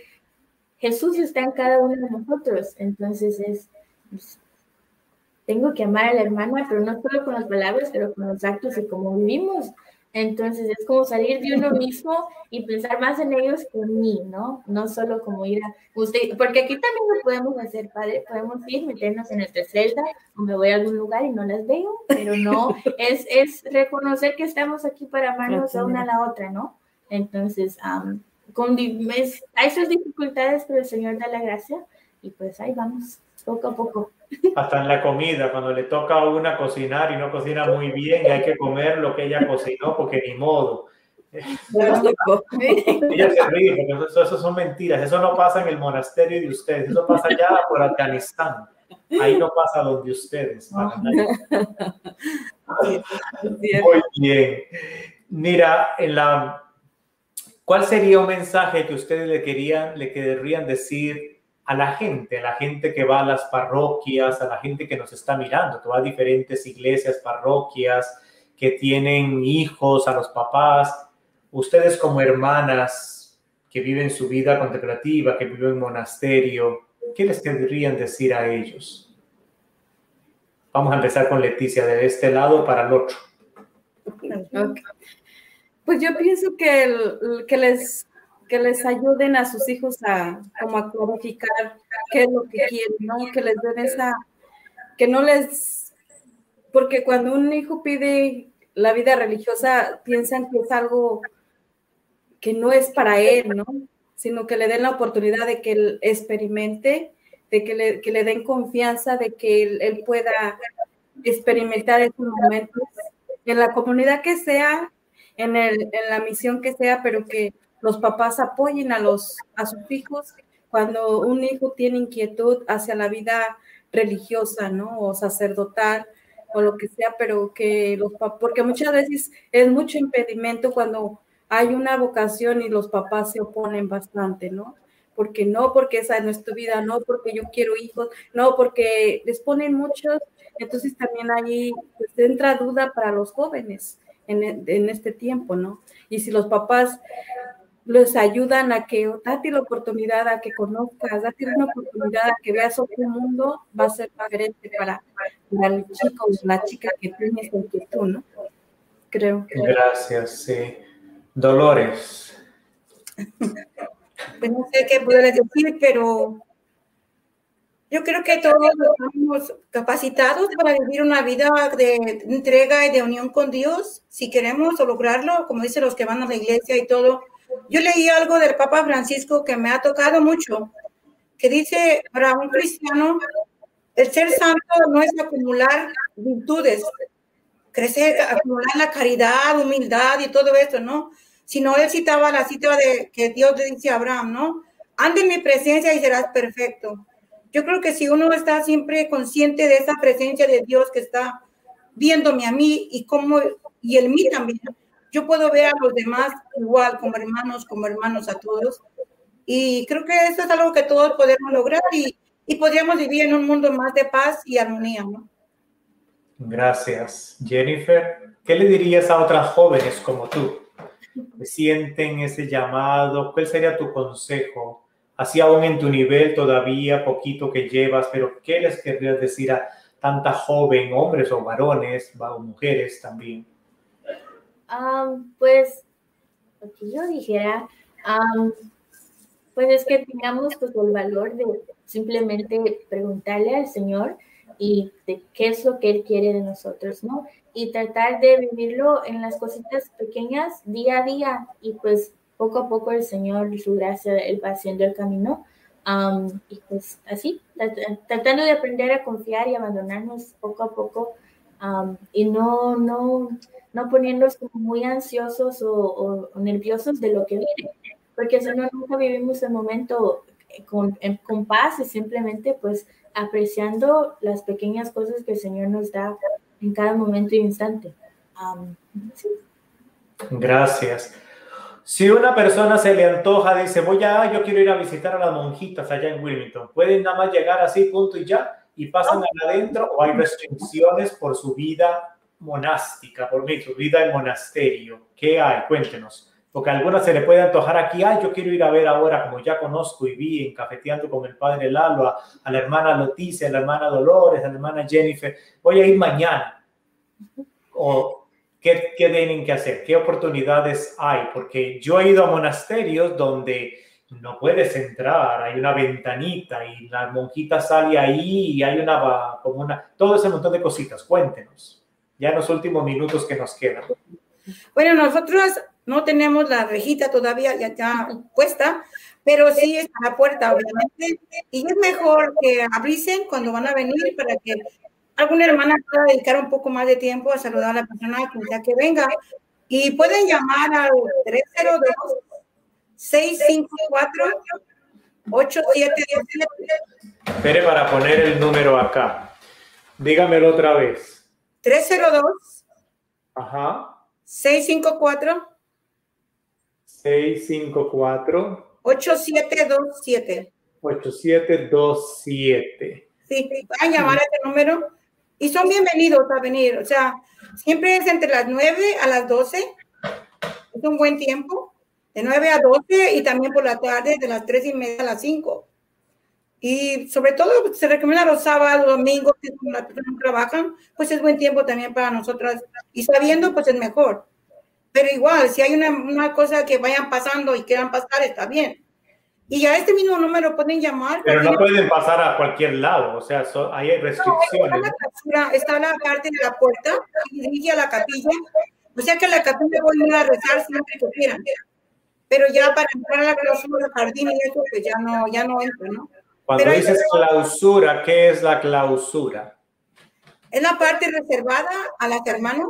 Jesús está en cada uno de nosotros. Entonces es, pues, tengo que amar a la hermana, pero no solo con las palabras, pero con los actos y cómo vivimos. Entonces es como salir de uno mismo y pensar más en ellos que en mí, ¿no? No solo como ir a usted, porque aquí también lo podemos hacer, padre, podemos ir, meternos en nuestra celda o me voy a algún lugar y no las veo, pero no, es, es reconocer que estamos aquí para amarnos a una a la otra, ¿no? Entonces, con, hay sus dificultades, pero el Señor da la gracia y pues ahí vamos, poco a poco hasta en la comida, cuando le toca a una cocinar y no cocina muy bien y hay que comer lo que ella cocinó porque ni modo. ella se ríe porque eso, son mentiras, eso no pasa en el monasterio de ustedes, eso pasa allá por Afganistán, ahí no pasa donde ustedes. Muy bien. Mira, en la, ¿cuál sería un mensaje que ustedes le querían, le querrían decir a la gente, a la gente que va a las parroquias, a la gente que nos está mirando, que va a diferentes iglesias, parroquias, que tienen hijos, a los papás, ustedes como hermanas que viven su vida contemplativa, que viven en monasterio, ¿qué les querrían decir a ellos? Vamos a empezar con Leticia de este lado para el otro. Pues yo pienso que, que les que les ayuden a sus hijos a como a clarificar qué es lo que quieren, ¿no? Que les den esa, que no les, porque cuando un hijo pide la vida religiosa, piensan que es algo que no es para él, ¿no? Sino que le den la oportunidad de que él experimente, de que le, que le den confianza, de que él, pueda experimentar esos momentos en la comunidad que sea, en, el, en la misión que sea, pero que los papás apoyen a, los, a sus hijos cuando un hijo tiene inquietud hacia la vida religiosa, ¿no? O sacerdotal, o lo que sea, pero que los papás, porque muchas veces es mucho impedimento cuando hay una vocación y los papás se oponen bastante, ¿no? Porque no, porque esa no es tu vida, no, porque yo quiero hijos, no, porque les ponen muchos, entonces también ahí pues, entra duda para los jóvenes en, en este tiempo, ¿no? Y si los papás les ayudan a que, date la oportunidad a que conozcas, date una oportunidad a que veas otro mundo, va a ser diferente para, para el chico o la chica que tienes que tú, ¿no? Creo. Gracias, sí. Dolores. Pues no sé qué poder decir, pero yo creo que todos estamos capacitados para vivir una vida de entrega y de unión con Dios, si queremos lograrlo, como dicen los que van a la iglesia y todo. Yo leí algo del Papa Francisco que me ha tocado mucho, que dice, para un cristiano, el ser santo no es acumular virtudes, crecer, acumular la caridad, humildad y todo eso, ¿no? Sino él citaba la cita de que Dios le dice a Abraham, ¿no? Ande en mi presencia y serás perfecto. Yo creo que si uno está siempre consciente de esa presencia de Dios que está viéndome a mí y como y el mí también, yo puedo ver a los demás igual como hermanos, como hermanos a todos. Y creo que eso es algo que todos podemos lograr y, y podríamos vivir en un mundo más de paz y armonía, ¿no? Gracias. Jennifer, ¿qué le dirías a otras jóvenes como tú que sienten ese llamado? ¿Cuál sería tu consejo? Así aún en tu nivel todavía, poquito que llevas, pero ¿qué les querrías decir a tanta joven, hombres o varones, o mujeres también? Pues, lo que yo dijera, pues es que tengamos pues, el valor de simplemente preguntarle al Señor y de qué es lo que Él quiere de nosotros, ¿no? Y tratar de vivirlo en las cositas pequeñas día a día y pues poco a poco el Señor, su gracia, Él va haciendo el camino. y pues así, tratando de aprender a confiar y abandonarnos poco a poco y no, no, no poniéndonos muy ansiosos o, nerviosos de lo que viene, porque si no, nunca vivimos el momento con, con paz y simplemente pues apreciando las pequeñas cosas que el Señor nos da en cada momento e instante. Gracias. Si una persona se le antoja, dice, voy a, yo quiero ir a visitar a las monjitas allá en Wilmington, ¿pueden nada más llegar así, punto y ya? ¿Y pasan adentro o hay restricciones por su vida monástica, por mí, su vida en monasterio? ¿Qué hay? Cuéntenos porque a algunas se le puede antojar aquí, ay, yo quiero ir a ver ahora, como ya conozco y vi en Cafeteando con el padre Lalo, a, la hermana Leticia, a la hermana Dolores, a la hermana Jennifer, voy a ir mañana. O, ¿qué, ¿qué tienen que hacer? ¿Qué oportunidades hay? Porque yo he ido a monasterios donde no puedes entrar, hay una ventanita y la monjita sale ahí y hay una, como una, todo ese montón de cositas. Cuéntenos, ya en los últimos minutos que nos quedan. Bueno, nosotros no tenemos la rejita todavía ya está puesta, pero sí está la puerta, obviamente. Y es mejor que abrisen cuando van a venir para que alguna hermana pueda dedicar un poco más de tiempo a saludar a la persona que venga. Y pueden llamar al 302 654 8717. Espere para poner el número acá. Dígamelo otra vez. 302 Ajá. 654 654 8727 8727 Sí, pueden llamar a este número y son bienvenidos a venir. O sea, siempre es entre las 9 a las 12. Es un buen tiempo. De 9 a 12 y también por la tarde de las 3 y media a las 5. Y sobre todo se recomienda los sábados, domingos, que las personas no trabajan, pues es buen tiempo también para nosotras. Y sabiendo, pues es mejor. Pero igual, si hay una, una cosa que vayan pasando y quieran pasar, está bien. Y a este mismo número pueden llamar. Pero no pueden pasar a cualquier lado, o sea, hay restricciones. No, está, la parte de la puerta y dirige a la capilla. O sea que la capilla voy a ir a rezar siempre que quieran. Pero ya para entrar a la clausura, jardín y eso, pues ya no, ya no entro, ¿no? Cuando dices clausura, ¿qué es la clausura? Es la parte reservada a las hermanas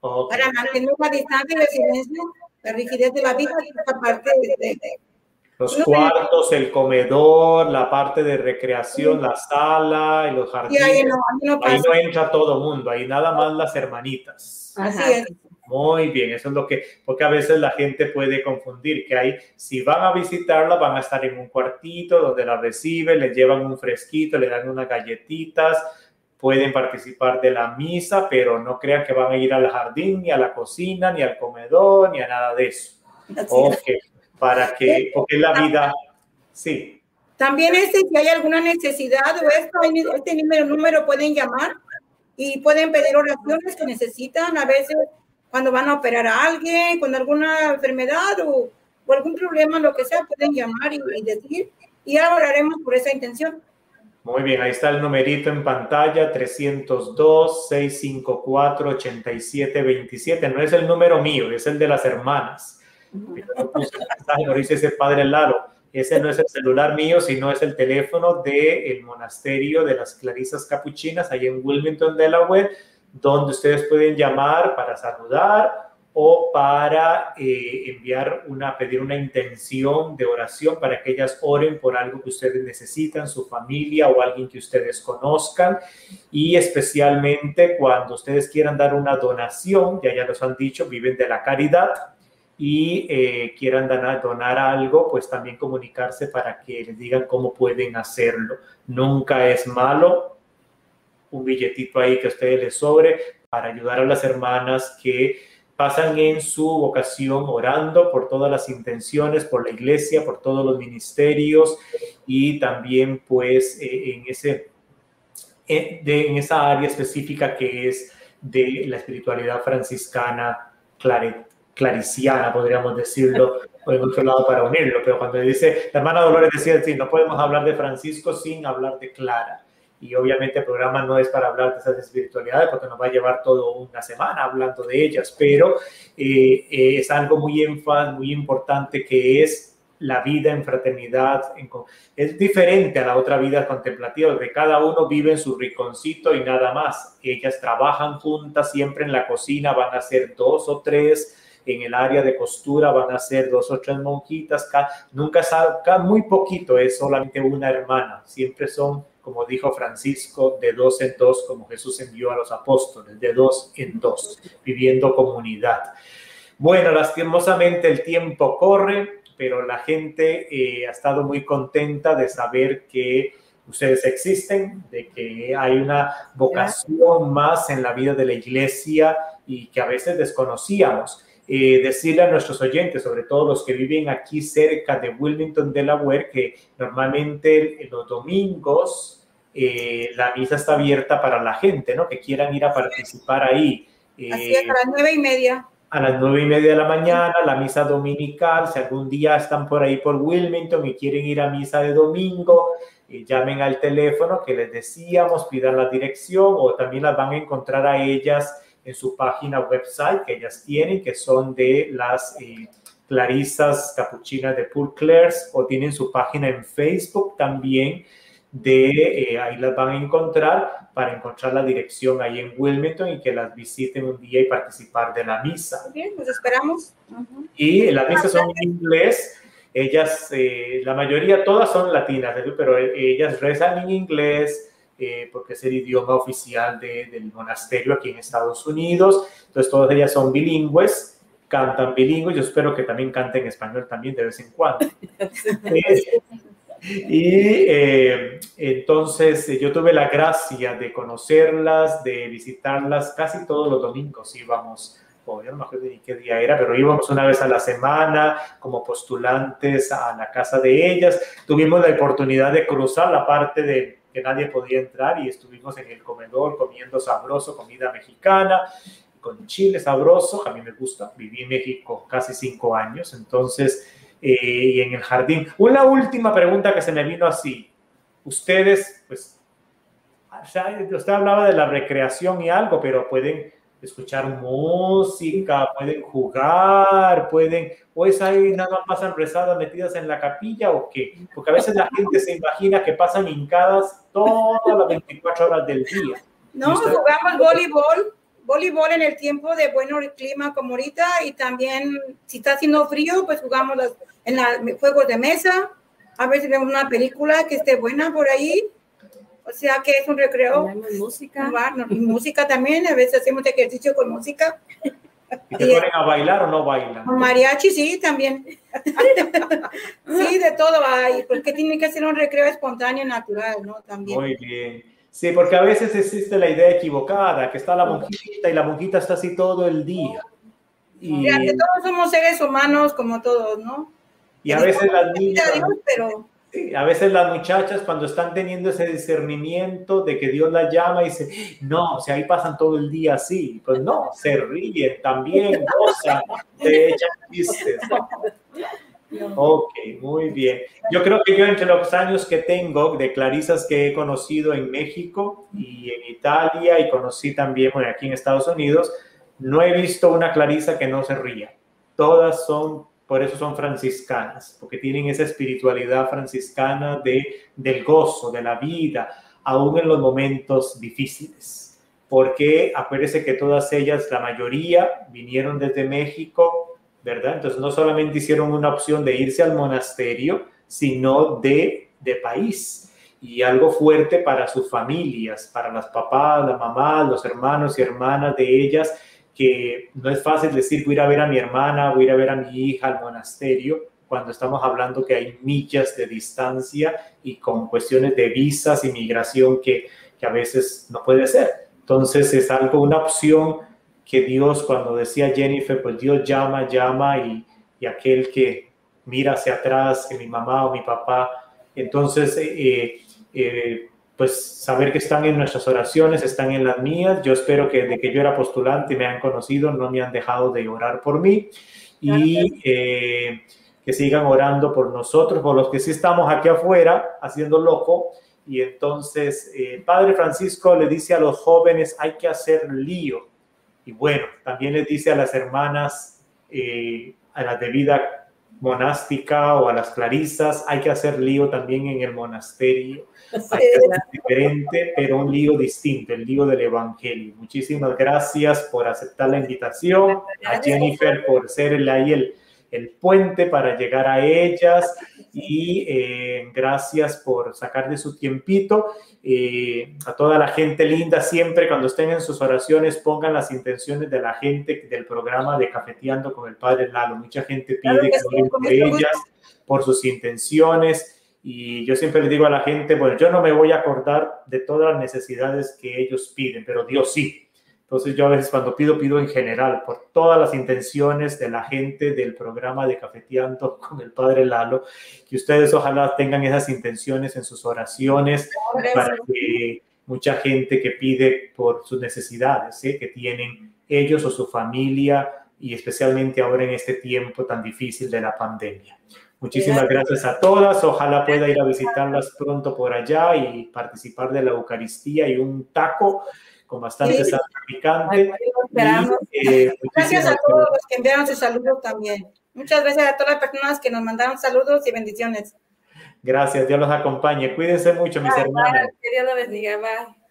para mantener una distancia de silencio, la rigidez de la vida y esta parte de, Los cuartos, el comedor, la parte de recreación, la sala y los jardines. ahí, no, entra todo el mundo, ahí nada más las hermanitas. Así es. Muy bien, eso es lo que, porque a veces la gente puede confundir que hay, si van a visitarla, van a estar en un cuartito donde la reciben, le llevan un fresquito, le dan unas galletitas, pueden participar de la misa, pero no crean que van a ir al jardín, ni a la cocina, ni al comedor, ni a nada de eso. Ok, para que, porque la vida, sí. También este, si hay alguna necesidad o esto, este número, número pueden llamar y pueden pedir oraciones que necesitan. A veces cuando van a operar a alguien con alguna enfermedad o, algún problema, lo que sea, pueden llamar y, decir, y oraremos por esa intención. Muy bien, ahí está el numerito en pantalla, 302-654-8727. No es el número mío, es el de las hermanas. No dice ese padre Lalo. Ese no es el celular mío, sino es el teléfono del monasterio de las Clarisas Capuchinas, ahí en Wilmington, Delaware donde ustedes pueden llamar para saludar o para eh, enviar una, pedir una intención de oración para que ellas oren por algo que ustedes necesitan, su familia o alguien que ustedes conozcan. Y especialmente cuando ustedes quieran dar una donación, ya ya los han dicho, viven de la caridad y eh, quieran donar, donar algo, pues también comunicarse para que les digan cómo pueden hacerlo. Nunca es malo un billetito ahí que a ustedes les sobre para ayudar a las hermanas que pasan en su vocación orando por todas las intenciones, por la iglesia, por todos los ministerios y también pues eh, en, ese, eh, en, esa área específica que es de la espiritualidad franciscana clariciana, podríamos decirlo, por otro lado para unirlo, pero cuando dice, la hermana Dolores decía, sí, no podemos hablar de Francisco sin hablar de Clara y obviamente el programa no es para hablar de esas espiritualidades porque nos va a llevar toda una semana hablando de ellas, pero eh, eh, es algo muy, muy importante que es la vida en fraternidad. es diferente a la otra vida contemplativa, que cada uno vive en su rinconcito y nada más. Ellas trabajan juntas siempre en la cocina, van a ser dos o tres en el área de costura van a ser dos o tres monjitas, nunca saca muy poquito, es solamente una hermana, siempre son como dijo Francisco, de dos en dos, como Jesús envió a los apóstoles, de dos en dos, viviendo comunidad. Bueno, lastimosamente el tiempo corre, pero la gente eh, ha estado muy contenta de saber que ustedes existen, de que hay una vocación más en la vida de la iglesia y que a veces desconocíamos. Eh, decirle a nuestros oyentes, sobre todo los que viven aquí cerca de Wilmington, Delaware, que normalmente los domingos eh, la misa está abierta para la gente, ¿no? Que quieran ir a participar ahí. Así es, a las nueve y media. A las nueve y media de la mañana, la misa dominical. Si algún día están por ahí por Wilmington y quieren ir a misa de domingo, eh, llamen al teléfono que les decíamos, pidan la dirección o también las van a encontrar a ellas en su página website que ellas tienen, que son de las eh, Clarisas Capuchinas de Poor Clares, o tienen su página en Facebook también, de eh, ahí las van a encontrar para encontrar la dirección ahí en Wilmington y que las visiten un día y participar de la misa. Bien, pues esperamos. Y las misas son en inglés. Ellas, eh, la mayoría, todas son latinas, pero ellas rezan en inglés, eh, porque es el idioma oficial del monasterio aquí en Estados Unidos. Entonces, todas ellas son bilingües, cantan bilingües. Yo espero que también canten español también de vez en cuando. Eh, y eh, entonces yo tuve la gracia de conocerlas, de visitarlas casi todos los domingos íbamos. Oh, yo no me acuerdo ni qué día era, pero íbamos una vez a la semana como postulantes a la casa de ellas. Tuvimos la oportunidad de cruzar la parte de que nadie podía entrar y estuvimos en el comedor comiendo sabroso, comida mexicana, con chile sabroso, a mí me gusta, viví en México casi cinco años, entonces, eh, y en el jardín. Una última pregunta que se me vino así, ustedes, pues, usted hablaba de la recreación y algo, pero pueden escuchar música, pueden jugar, pueden, o es ahí nada más pasan rezadas metidas en la capilla o qué, porque a veces la gente se imagina que pasan hincadas todas las 24 horas del día. No, jugamos voleibol, voleibol en el tiempo de bueno clima como ahorita y también si está haciendo frío, pues jugamos los, en los juegos de mesa. A veces vemos una película que esté buena por ahí. O sea que es un recreo. música. y música también. A veces hacemos ejercicio con música. ¿Y te ponen a bailar o no bailan? Con mariachi, sí, también. sí, de todo hay, porque tiene que ser un recreo espontáneo, natural, ¿no? También. Muy bien. Sí, porque a veces existe la idea equivocada, que está la monjita y la monjita está así todo el día. Y que todos somos seres humanos como todos, ¿no? Y a veces las niñas... pero a veces las muchachas cuando están teniendo ese discernimiento de que Dios la llama y dice, no, o sea, ahí pasan todo el día así, pues no, se ríen también, gozan, se echan chistes. Ok, muy bien. Yo creo que yo entre los años que tengo de clarisas que he conocido en México y en Italia y conocí también bueno, aquí en Estados Unidos, no he visto una clarisa que no se ría. Todas son por eso son franciscanas, porque tienen esa espiritualidad franciscana de, del gozo, de la vida, aún en los momentos difíciles. Porque acuérdense que todas ellas, la mayoría, vinieron desde México, ¿verdad? Entonces no solamente hicieron una opción de irse al monasterio, sino de, de país. Y algo fuerte para sus familias, para las papás, las mamás, los hermanos y hermanas de ellas, que no es fácil decir voy a ir a ver a mi hermana, voy a ir a ver a mi hija al monasterio, cuando estamos hablando que hay millas de distancia y con cuestiones de visas, inmigración que, que a veces no puede ser. Entonces es algo, una opción que Dios, cuando decía Jennifer, pues Dios llama, llama y, y aquel que mira hacia atrás, que mi mamá o mi papá, entonces eh, eh, pues saber que están en nuestras oraciones, están en las mías. Yo espero que de que yo era postulante y me han conocido, no me han dejado de orar por mí y eh, que sigan orando por nosotros, por los que sí estamos aquí afuera haciendo loco. Y entonces, eh, Padre Francisco le dice a los jóvenes, hay que hacer lío. Y bueno, también les dice a las hermanas, eh, a la de vida monástica o a las clarisas, hay que hacer lío también en el monasterio. Diferente, pero un lío distinto, el lío del Evangelio. Muchísimas gracias por aceptar la invitación, a Jennifer por ser ahí el, el puente para llegar a ellas y eh, gracias por sacar de su tiempito. Eh, a toda la gente linda, siempre cuando estén en sus oraciones pongan las intenciones de la gente del programa de Cafeteando con el Padre Lalo. Mucha gente pide que, ellas por sus intenciones y yo siempre le digo a la gente, bueno, yo no me voy a acordar de todas las necesidades que ellos piden, pero Dios sí. Entonces yo a veces cuando pido, pido en general, por todas las intenciones de la gente del programa de Cafeteando con el Padre Lalo, que ustedes ojalá tengan esas intenciones en sus oraciones para que mucha gente que pide por sus necesidades, ¿eh? que tienen ellos o su familia y especialmente ahora en este tiempo tan difícil de la pandemia. Muchísimas gracias a todas. Ojalá pueda ir a visitarlas pronto por allá y participar de la Eucaristía y un taco con bastante sí. picante. Eh, gracias a todos los que enviaron sus saludos también. Muchas gracias a todas las personas que nos mandaron saludos y bendiciones. Gracias, Dios los acompañe. Cuídense mucho, mis hermanos. Que Dios los bendiga. Bye.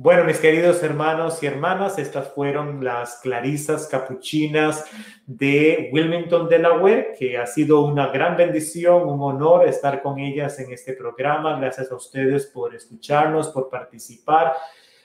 Bueno, mis queridos hermanos y hermanas, estas fueron las clarisas capuchinas de Wilmington, Delaware, que ha sido una gran bendición, un honor estar con ellas en este programa. Gracias a ustedes por escucharnos, por participar.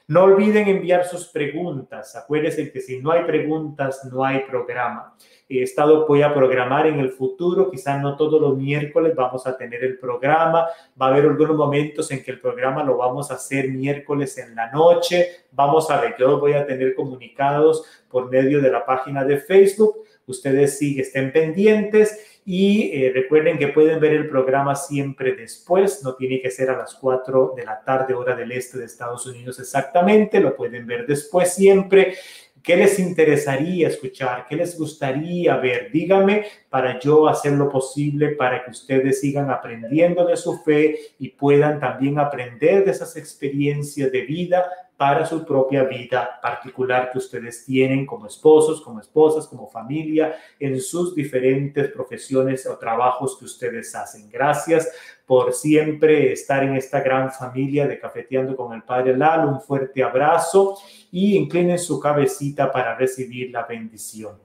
No olviden enviar sus preguntas. Acuérdense que si no hay preguntas, no hay programa. Estado, voy a programar en el futuro, quizás no todos los miércoles vamos a tener el programa. Va a haber algunos momentos en que el programa lo vamos a hacer miércoles en la noche. Vamos a ver, yo voy a tener comunicados por medio de la página de Facebook. Ustedes sí estén pendientes y eh, recuerden que pueden ver el programa siempre después, no tiene que ser a las 4 de la tarde, hora del este de Estados Unidos exactamente, lo pueden ver después siempre. ¿Qué les interesaría escuchar? ¿Qué les gustaría ver? Dígame para yo hacer lo posible para que ustedes sigan aprendiendo de su fe y puedan también aprender de esas experiencias de vida para su propia vida particular que ustedes tienen como esposos, como esposas, como familia, en sus diferentes profesiones o trabajos que ustedes hacen. Gracias por siempre estar en esta gran familia de Cafeteando con el Padre Lalo. Un fuerte abrazo y inclinen su cabecita para recibir la bendición.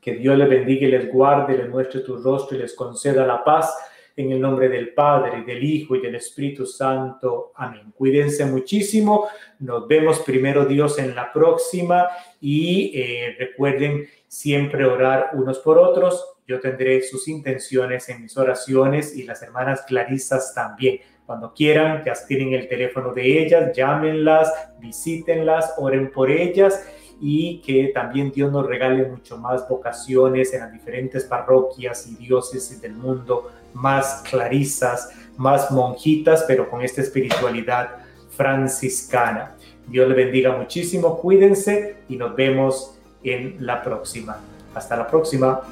Que Dios les bendiga y les guarde, les muestre tu rostro y les conceda la paz. En el nombre del Padre, del Hijo y del Espíritu Santo. Amén. Cuídense muchísimo. Nos vemos primero Dios en la próxima y eh, recuerden siempre orar unos por otros. Yo tendré sus intenciones en mis oraciones y las hermanas Clarisas también. Cuando quieran, ya tienen el teléfono de ellas, llámenlas, visítenlas, oren por ellas y que también Dios nos regale mucho más vocaciones en las diferentes parroquias y diócesis del mundo, más clarisas, más monjitas, pero con esta espiritualidad franciscana. Dios le bendiga muchísimo, cuídense y nos vemos en la próxima. Hasta la próxima.